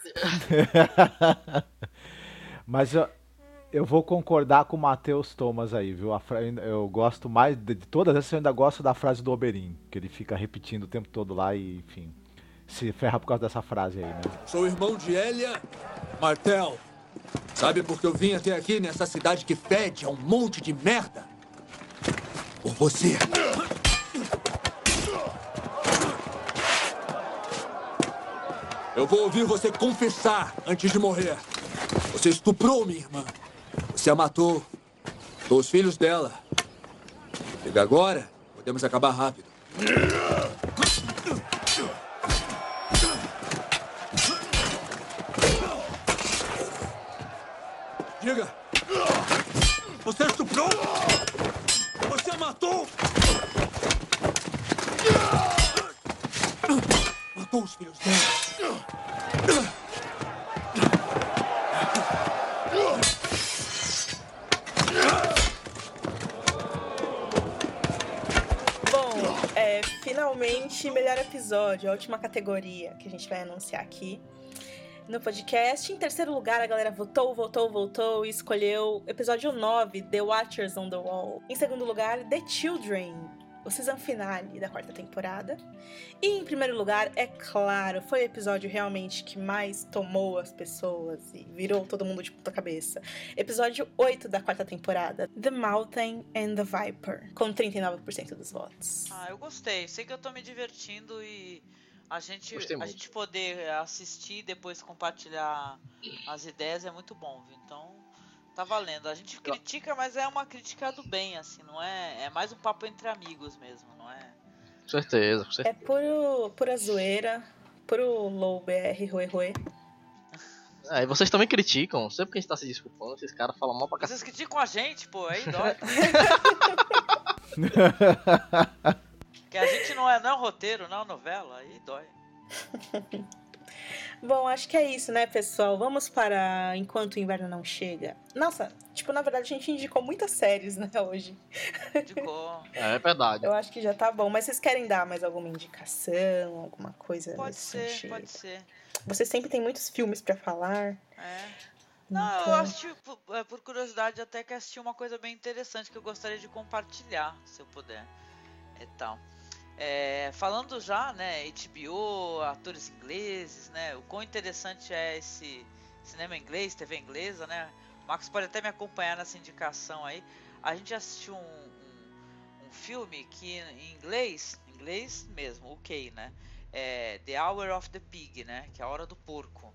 [SPEAKER 1] <laughs>
[SPEAKER 4] Mas eu, eu vou concordar com o Matheus Thomas aí, viu? Fra- Eu gosto mais de, de todas essas, eu ainda gosto da frase do Oberyn, que ele fica repetindo o tempo todo lá e, enfim, se ferra por causa dessa frase aí, né?
[SPEAKER 10] Sou irmão de Elia Martel. Sabe por que eu vim até aqui nessa cidade que fede a um monte de merda? Por você. Eu vou ouvir você confessar antes de morrer. Você estuprou minha irmã. Você a matou. Matou os filhos dela. Chega agora, podemos acabar rápido. A
[SPEAKER 1] última categoria que a gente vai anunciar aqui no podcast. Em terceiro lugar, a galera votou, votou, votou e escolheu episódio 9, The Watchers on the Wall. Em segundo lugar, The Children, o season finale da quarta temporada. E em primeiro lugar, é claro, foi o episódio realmente que mais tomou as pessoas e virou todo mundo de puta cabeça. Episódio 8 da quarta temporada, The Mountain and the Viper, com 39% dos votos.
[SPEAKER 8] Ah, eu gostei. Sei que eu tô me divertindo e a gente, a gente poder assistir e depois compartilhar as ideias é muito bom, viu? Então, tá valendo. A gente critica, mas é uma crítica do bem, assim, não é? É mais um papo entre amigos mesmo, não é?
[SPEAKER 2] Com certeza, com certeza.
[SPEAKER 1] É puro, pura zoeira, puro low BR, ruê, ruê.
[SPEAKER 2] É, e vocês também criticam, sempre que a gente tá se desculpando, esses caras falam mal pra cacete.
[SPEAKER 8] Vocês criticam a gente, pô, aí dói. <laughs> que a gente não é, não é um roteiro, não é uma novela, aí dói. <laughs>
[SPEAKER 1] Bom, acho que é isso, né, pessoal? Vamos para Enquanto o Inverno Não Chega. Nossa, tipo, na verdade a gente indicou muitas séries, <laughs> né, hoje.
[SPEAKER 8] Indicou.
[SPEAKER 2] É verdade.
[SPEAKER 1] Eu acho que já tá bom. Mas vocês querem dar mais alguma indicação, alguma coisa
[SPEAKER 8] Pode ser,
[SPEAKER 1] sentido?
[SPEAKER 8] pode ser.
[SPEAKER 1] Você sempre tem muitos filmes pra falar.
[SPEAKER 8] É. Não,
[SPEAKER 1] então-
[SPEAKER 8] eu assisti, por, é, por curiosidade, até que assisti uma coisa bem interessante que eu gostaria de compartilhar, se eu puder. E tal. É, falando já, né, HBO, atores ingleses, né, o quão interessante é esse cinema inglês, TV inglesa, né? O Marcos pode até me acompanhar nessa indicação aí. A gente assistiu um, um, um filme que em inglês, inglês mesmo, ok, né? É The Hour of the Pig, né? Que é a hora do porco.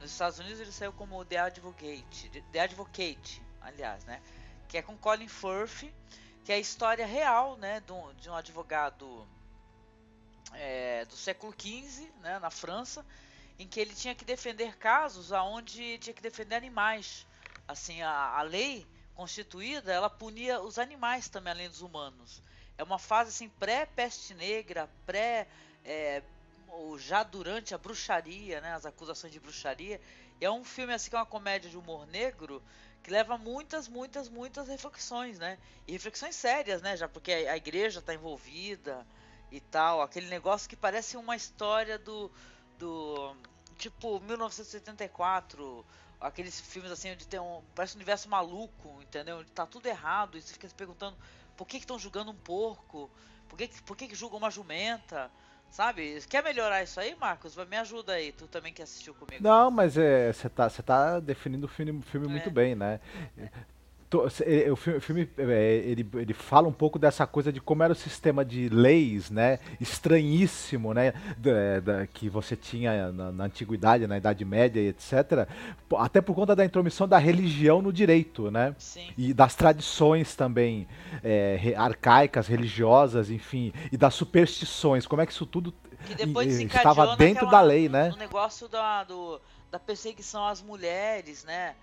[SPEAKER 8] Nos Estados Unidos ele saiu como The Advocate, The Advocate, aliás, né? Que é com Colin Firth, que é a história real, né? De um, advogado é, do século XV, né? Na França, em que ele tinha que defender casos aonde tinha que defender animais. Assim, a, a lei constituída, ela punia os animais também, além dos humanos. É uma fase assim pré-peste negra, pré é, ou já durante a bruxaria, né, as acusações de bruxaria. E é um filme assim que é uma comédia de humor negro que leva muitas, muitas, muitas reflexões, né? E reflexões sérias, né? Já porque a, igreja está envolvida e tal, aquele negócio que parece uma história do do tipo 1974, aqueles filmes assim onde tem um parece um universo maluco, entendeu? Onde tá tudo errado e você fica se perguntando por que estão julgando um porco? Por que, por que, que julgam uma jumenta? Sabe? Quer melhorar isso aí, Marcos? Me ajuda aí, tu também que assistiu comigo.
[SPEAKER 4] Não, mas é, você tá, você tá definindo o filme, filme muito
[SPEAKER 8] É.
[SPEAKER 4] bem, né? Cê- é, O filme, o é, ele, ele fala um pouco dessa coisa de como era o sistema de leis, né? Estranhíssimo, né? Da, da- que você tinha na, na antiguidade, na Idade Média e etc. Até por conta da intromissão da religião no direito, né?
[SPEAKER 8] Sim.
[SPEAKER 4] E das tradições também é, arcaicas, religiosas, enfim, e das superstições. Como é que isso tudo
[SPEAKER 8] Que
[SPEAKER 4] estava dentro
[SPEAKER 8] naquela-
[SPEAKER 4] da lei, né?
[SPEAKER 8] No negócio da, do, da perseguição às mulheres, né?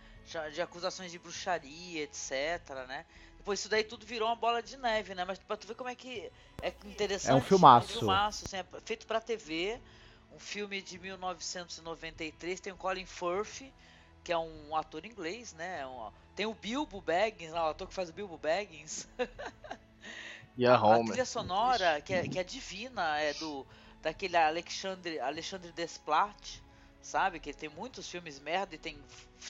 [SPEAKER 8] De acusações de bruxaria, etc, né? Depois isso daí tudo virou uma bola de neve, né? Mas pra tu ver como é que é interessante.
[SPEAKER 4] É um filmaço.
[SPEAKER 8] Um filmaço, assim, é feito pra TV. Um filme de 1993. Tem o Colin Firth, que é um ator inglês, né? Um- tem o Bilbo Baggins, lá, o ator que faz o Bilbo Baggins. <laughs>
[SPEAKER 2] E a
[SPEAKER 8] A
[SPEAKER 2] Homer.
[SPEAKER 8] trilha sonora, que é, que é divina, é do daquele Alexandre, Alexandre Desplat, sabe? Que tem muitos filmes merda e tem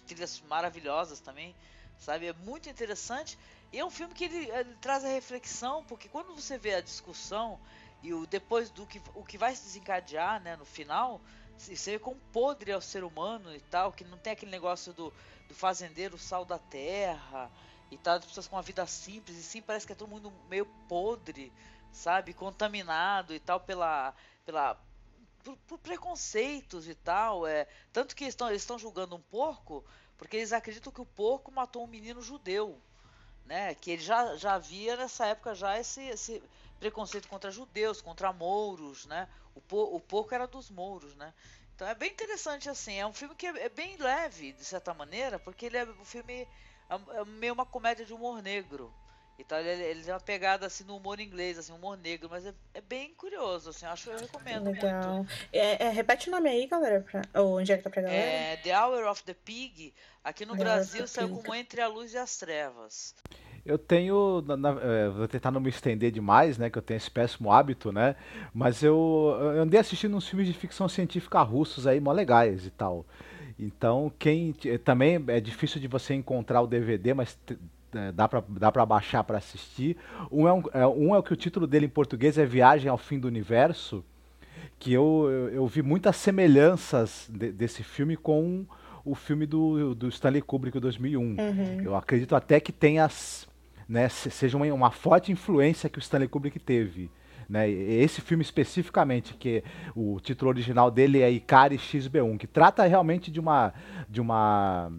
[SPEAKER 8] trilhas maravilhosas também, sabe? É muito interessante. E é um filme que ele, ele traz a reflexão, porque quando você vê a discussão e o depois do que o que vai se desencadear, né, no final, você vê quão podre é o ser humano e tal, que não tem aquele negócio do, do fazendeiro sal da terra e tal, as pessoas com uma vida simples, e sim parece que é todo mundo meio podre, sabe, contaminado e tal pela pela por, por preconceitos e tal, é, tanto que estão eles estão julgando um porco porque eles acreditam que o porco matou um menino judeu, né? Que ele já já havia nessa época já esse, esse preconceito contra judeus, contra mouros, né? O, po, o porco era dos mouros, né? Então é bem interessante assim, é um filme que é, é bem leve de certa maneira, porque ele é um filme é, é meio uma comédia de humor negro. Então ele, ele tem uma pegada assim no humor inglês, assim, humor negro, mas é, é bem curioso, assim, eu acho que eu recomendo
[SPEAKER 1] Legal.
[SPEAKER 8] muito.
[SPEAKER 1] É, é, repete o nome aí, galera. Pra, ou onde é que tá pra galera?
[SPEAKER 8] É, The Hour of the Pig, aqui no Brasil
[SPEAKER 1] the
[SPEAKER 8] saiu
[SPEAKER 1] Pig.
[SPEAKER 8] como Entre a Luz e as Trevas.
[SPEAKER 4] Eu tenho, na- na- é, vou tentar não me estender demais, né, que eu tenho esse péssimo hábito, né, mas eu, eu andei assistindo uns filmes de ficção científica russos aí, mó legais e tal. Então, quem, também é difícil de você encontrar o DVD, mas é, dá pra, dá pra baixar pra assistir. Um é, um, é, um é o que o título dele em português é Viagem ao Fim do Universo, que eu, eu, eu vi muitas semelhanças de- desse filme com o filme do, do Stanley Kubrick, o 2001.
[SPEAKER 1] Uhum.
[SPEAKER 4] Eu acredito até que tenha, né, se- seja uma, uma forte influência que o Stanley Kubrick teve. Né? Esse filme especificamente, que o título original dele é Ikari XB1, que trata realmente de uma, de uma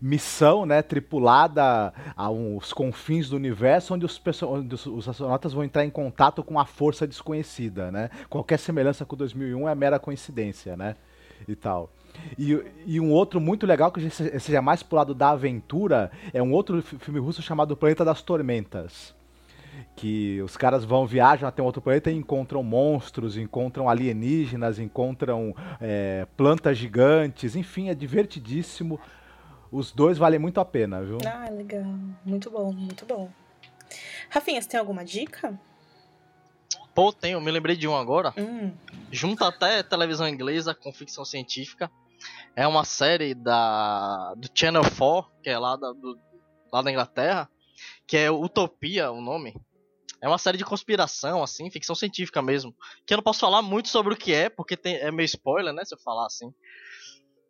[SPEAKER 4] missão né, tripulada aos confins do universo, onde os, onde os- astronautas vão entrar em contato com a força desconhecida. Né? Qualquer semelhança com o 2001 é mera coincidência. Né? E tal. E, e um outro muito legal, que seja mais pro lado da aventura, é um outro fi- filme russo chamado Planeta das Tormentas. que os caras vão, viajam até um outro planeta e encontram monstros, encontram alienígenas, encontram é, plantas gigantes, enfim, é divertidíssimo. Os dois valem muito a pena, viu?
[SPEAKER 1] Ah, legal. Muito bom, muito bom. Rafinha, você tem alguma dica?
[SPEAKER 2] Pô, tenho, me lembrei de um agora.
[SPEAKER 1] Hum,
[SPEAKER 2] Junta até televisão inglesa com ficção científica. É uma série da do Channel 4, que é lá da, do- lá da Inglaterra, que é Utopia, o nome. É uma série de conspiração, assim, ficção científica mesmo. Que eu não posso falar muito sobre o que é, porque tem, é meio spoiler, né, se eu falar assim.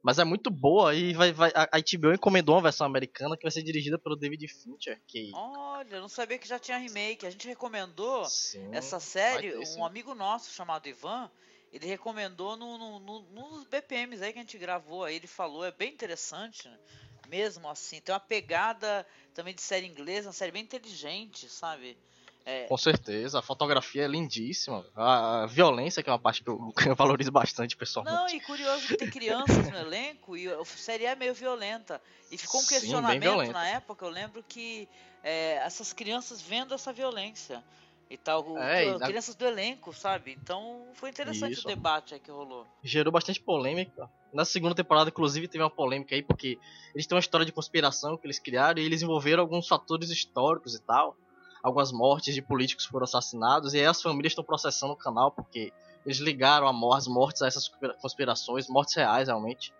[SPEAKER 2] Mas é muito boa e vai, vai, a HBO encomendou uma versão americana que vai ser dirigida pelo David Fincher, que...
[SPEAKER 8] Olha, eu não sabia que já tinha remake. A gente recomendou
[SPEAKER 2] Sim,
[SPEAKER 8] essa série,
[SPEAKER 2] ter, sim.
[SPEAKER 8] um amigo nosso chamado Ivan, ele recomendou no, no- no- nos BPMs aí que a gente gravou, aí ele falou, é bem interessante, né? mesmo assim, tem uma pegada também de série inglesa, uma série bem inteligente, sabe? É,
[SPEAKER 2] Com certeza, a fotografia é lindíssima. A violência, que é uma parte que eu, <laughs> que eu valorizo bastante pessoalmente.
[SPEAKER 8] Não, e curioso que tem crianças no elenco e a série é meio violenta. E ficou um
[SPEAKER 2] Sim,
[SPEAKER 8] questionamento
[SPEAKER 2] violenta.
[SPEAKER 8] na época, eu lembro que é, essas crianças vendo essa violência e tal, o-
[SPEAKER 2] É, e na-
[SPEAKER 8] crianças do elenco, sabe? Então foi interessante
[SPEAKER 2] Isso.
[SPEAKER 8] o debate aí que rolou.
[SPEAKER 2] gerou bastante polêmica. Na segunda temporada, inclusive, teve uma polêmica aí, porque eles têm uma história de conspiração que eles criaram e eles envolveram alguns fatores históricos e tal. Algumas mortes de políticos foram assassinados e aí as famílias estão processando o canal porque eles ligaram a as mortes a essas conspira- conspirações, mortes reais realmente.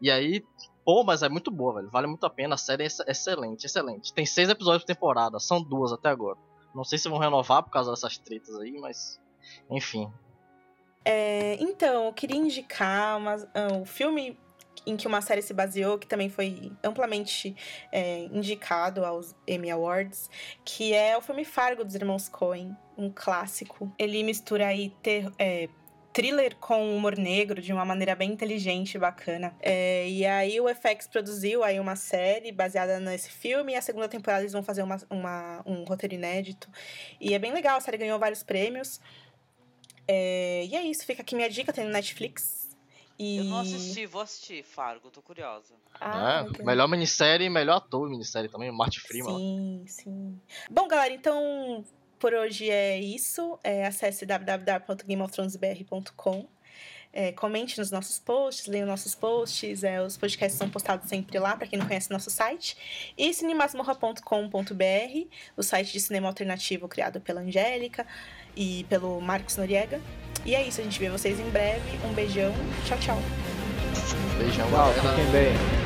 [SPEAKER 2] E aí, pô, mas é muito boa, velho. Vale muito a pena. A série é ex- excelente, excelente. Tem seis episódios por temporada, são duas até agora. Não sei se vão renovar por causa dessas tretas aí, mas. Enfim,
[SPEAKER 1] É, então, eu queria indicar uma, ah, o filme em que uma série se baseou, que também foi amplamente é, indicado aos Emmy Awards, que é o filme Fargo dos Irmãos Coen, um clássico. Ele mistura aí ter, é, thriller com humor negro de uma maneira bem inteligente e bacana. É, e aí o FX produziu aí uma série baseada nesse filme e a segunda temporada eles vão fazer uma, uma- um roteiro inédito. E é bem legal, a série ganhou vários prêmios. É, e é isso, fica aqui minha dica, tem no Netflix. E...
[SPEAKER 8] Eu não assisti, vou assistir, Fargo, tô curiosa.
[SPEAKER 1] Ah,
[SPEAKER 2] é, melhor minissérie e melhor ator minissérie também, o Martin Freeman. lá.
[SPEAKER 1] Sim, sim. Bom, galera, então por hoje é isso. É, acesse www.gameofthronesbr.com. É, comente nos nossos posts, leia os nossos posts. É, os podcasts são postados sempre lá, para quem não conhece nosso site. E cinemasmorra.com.br, o site de cinema alternativo criado pela Angélica e pelo Marcos Noriega. E é isso, a gente vê vocês em breve. Um beijão, tchau, tchau.
[SPEAKER 2] Beijão,
[SPEAKER 4] Tchau,
[SPEAKER 2] galera.
[SPEAKER 4] fiquem bem.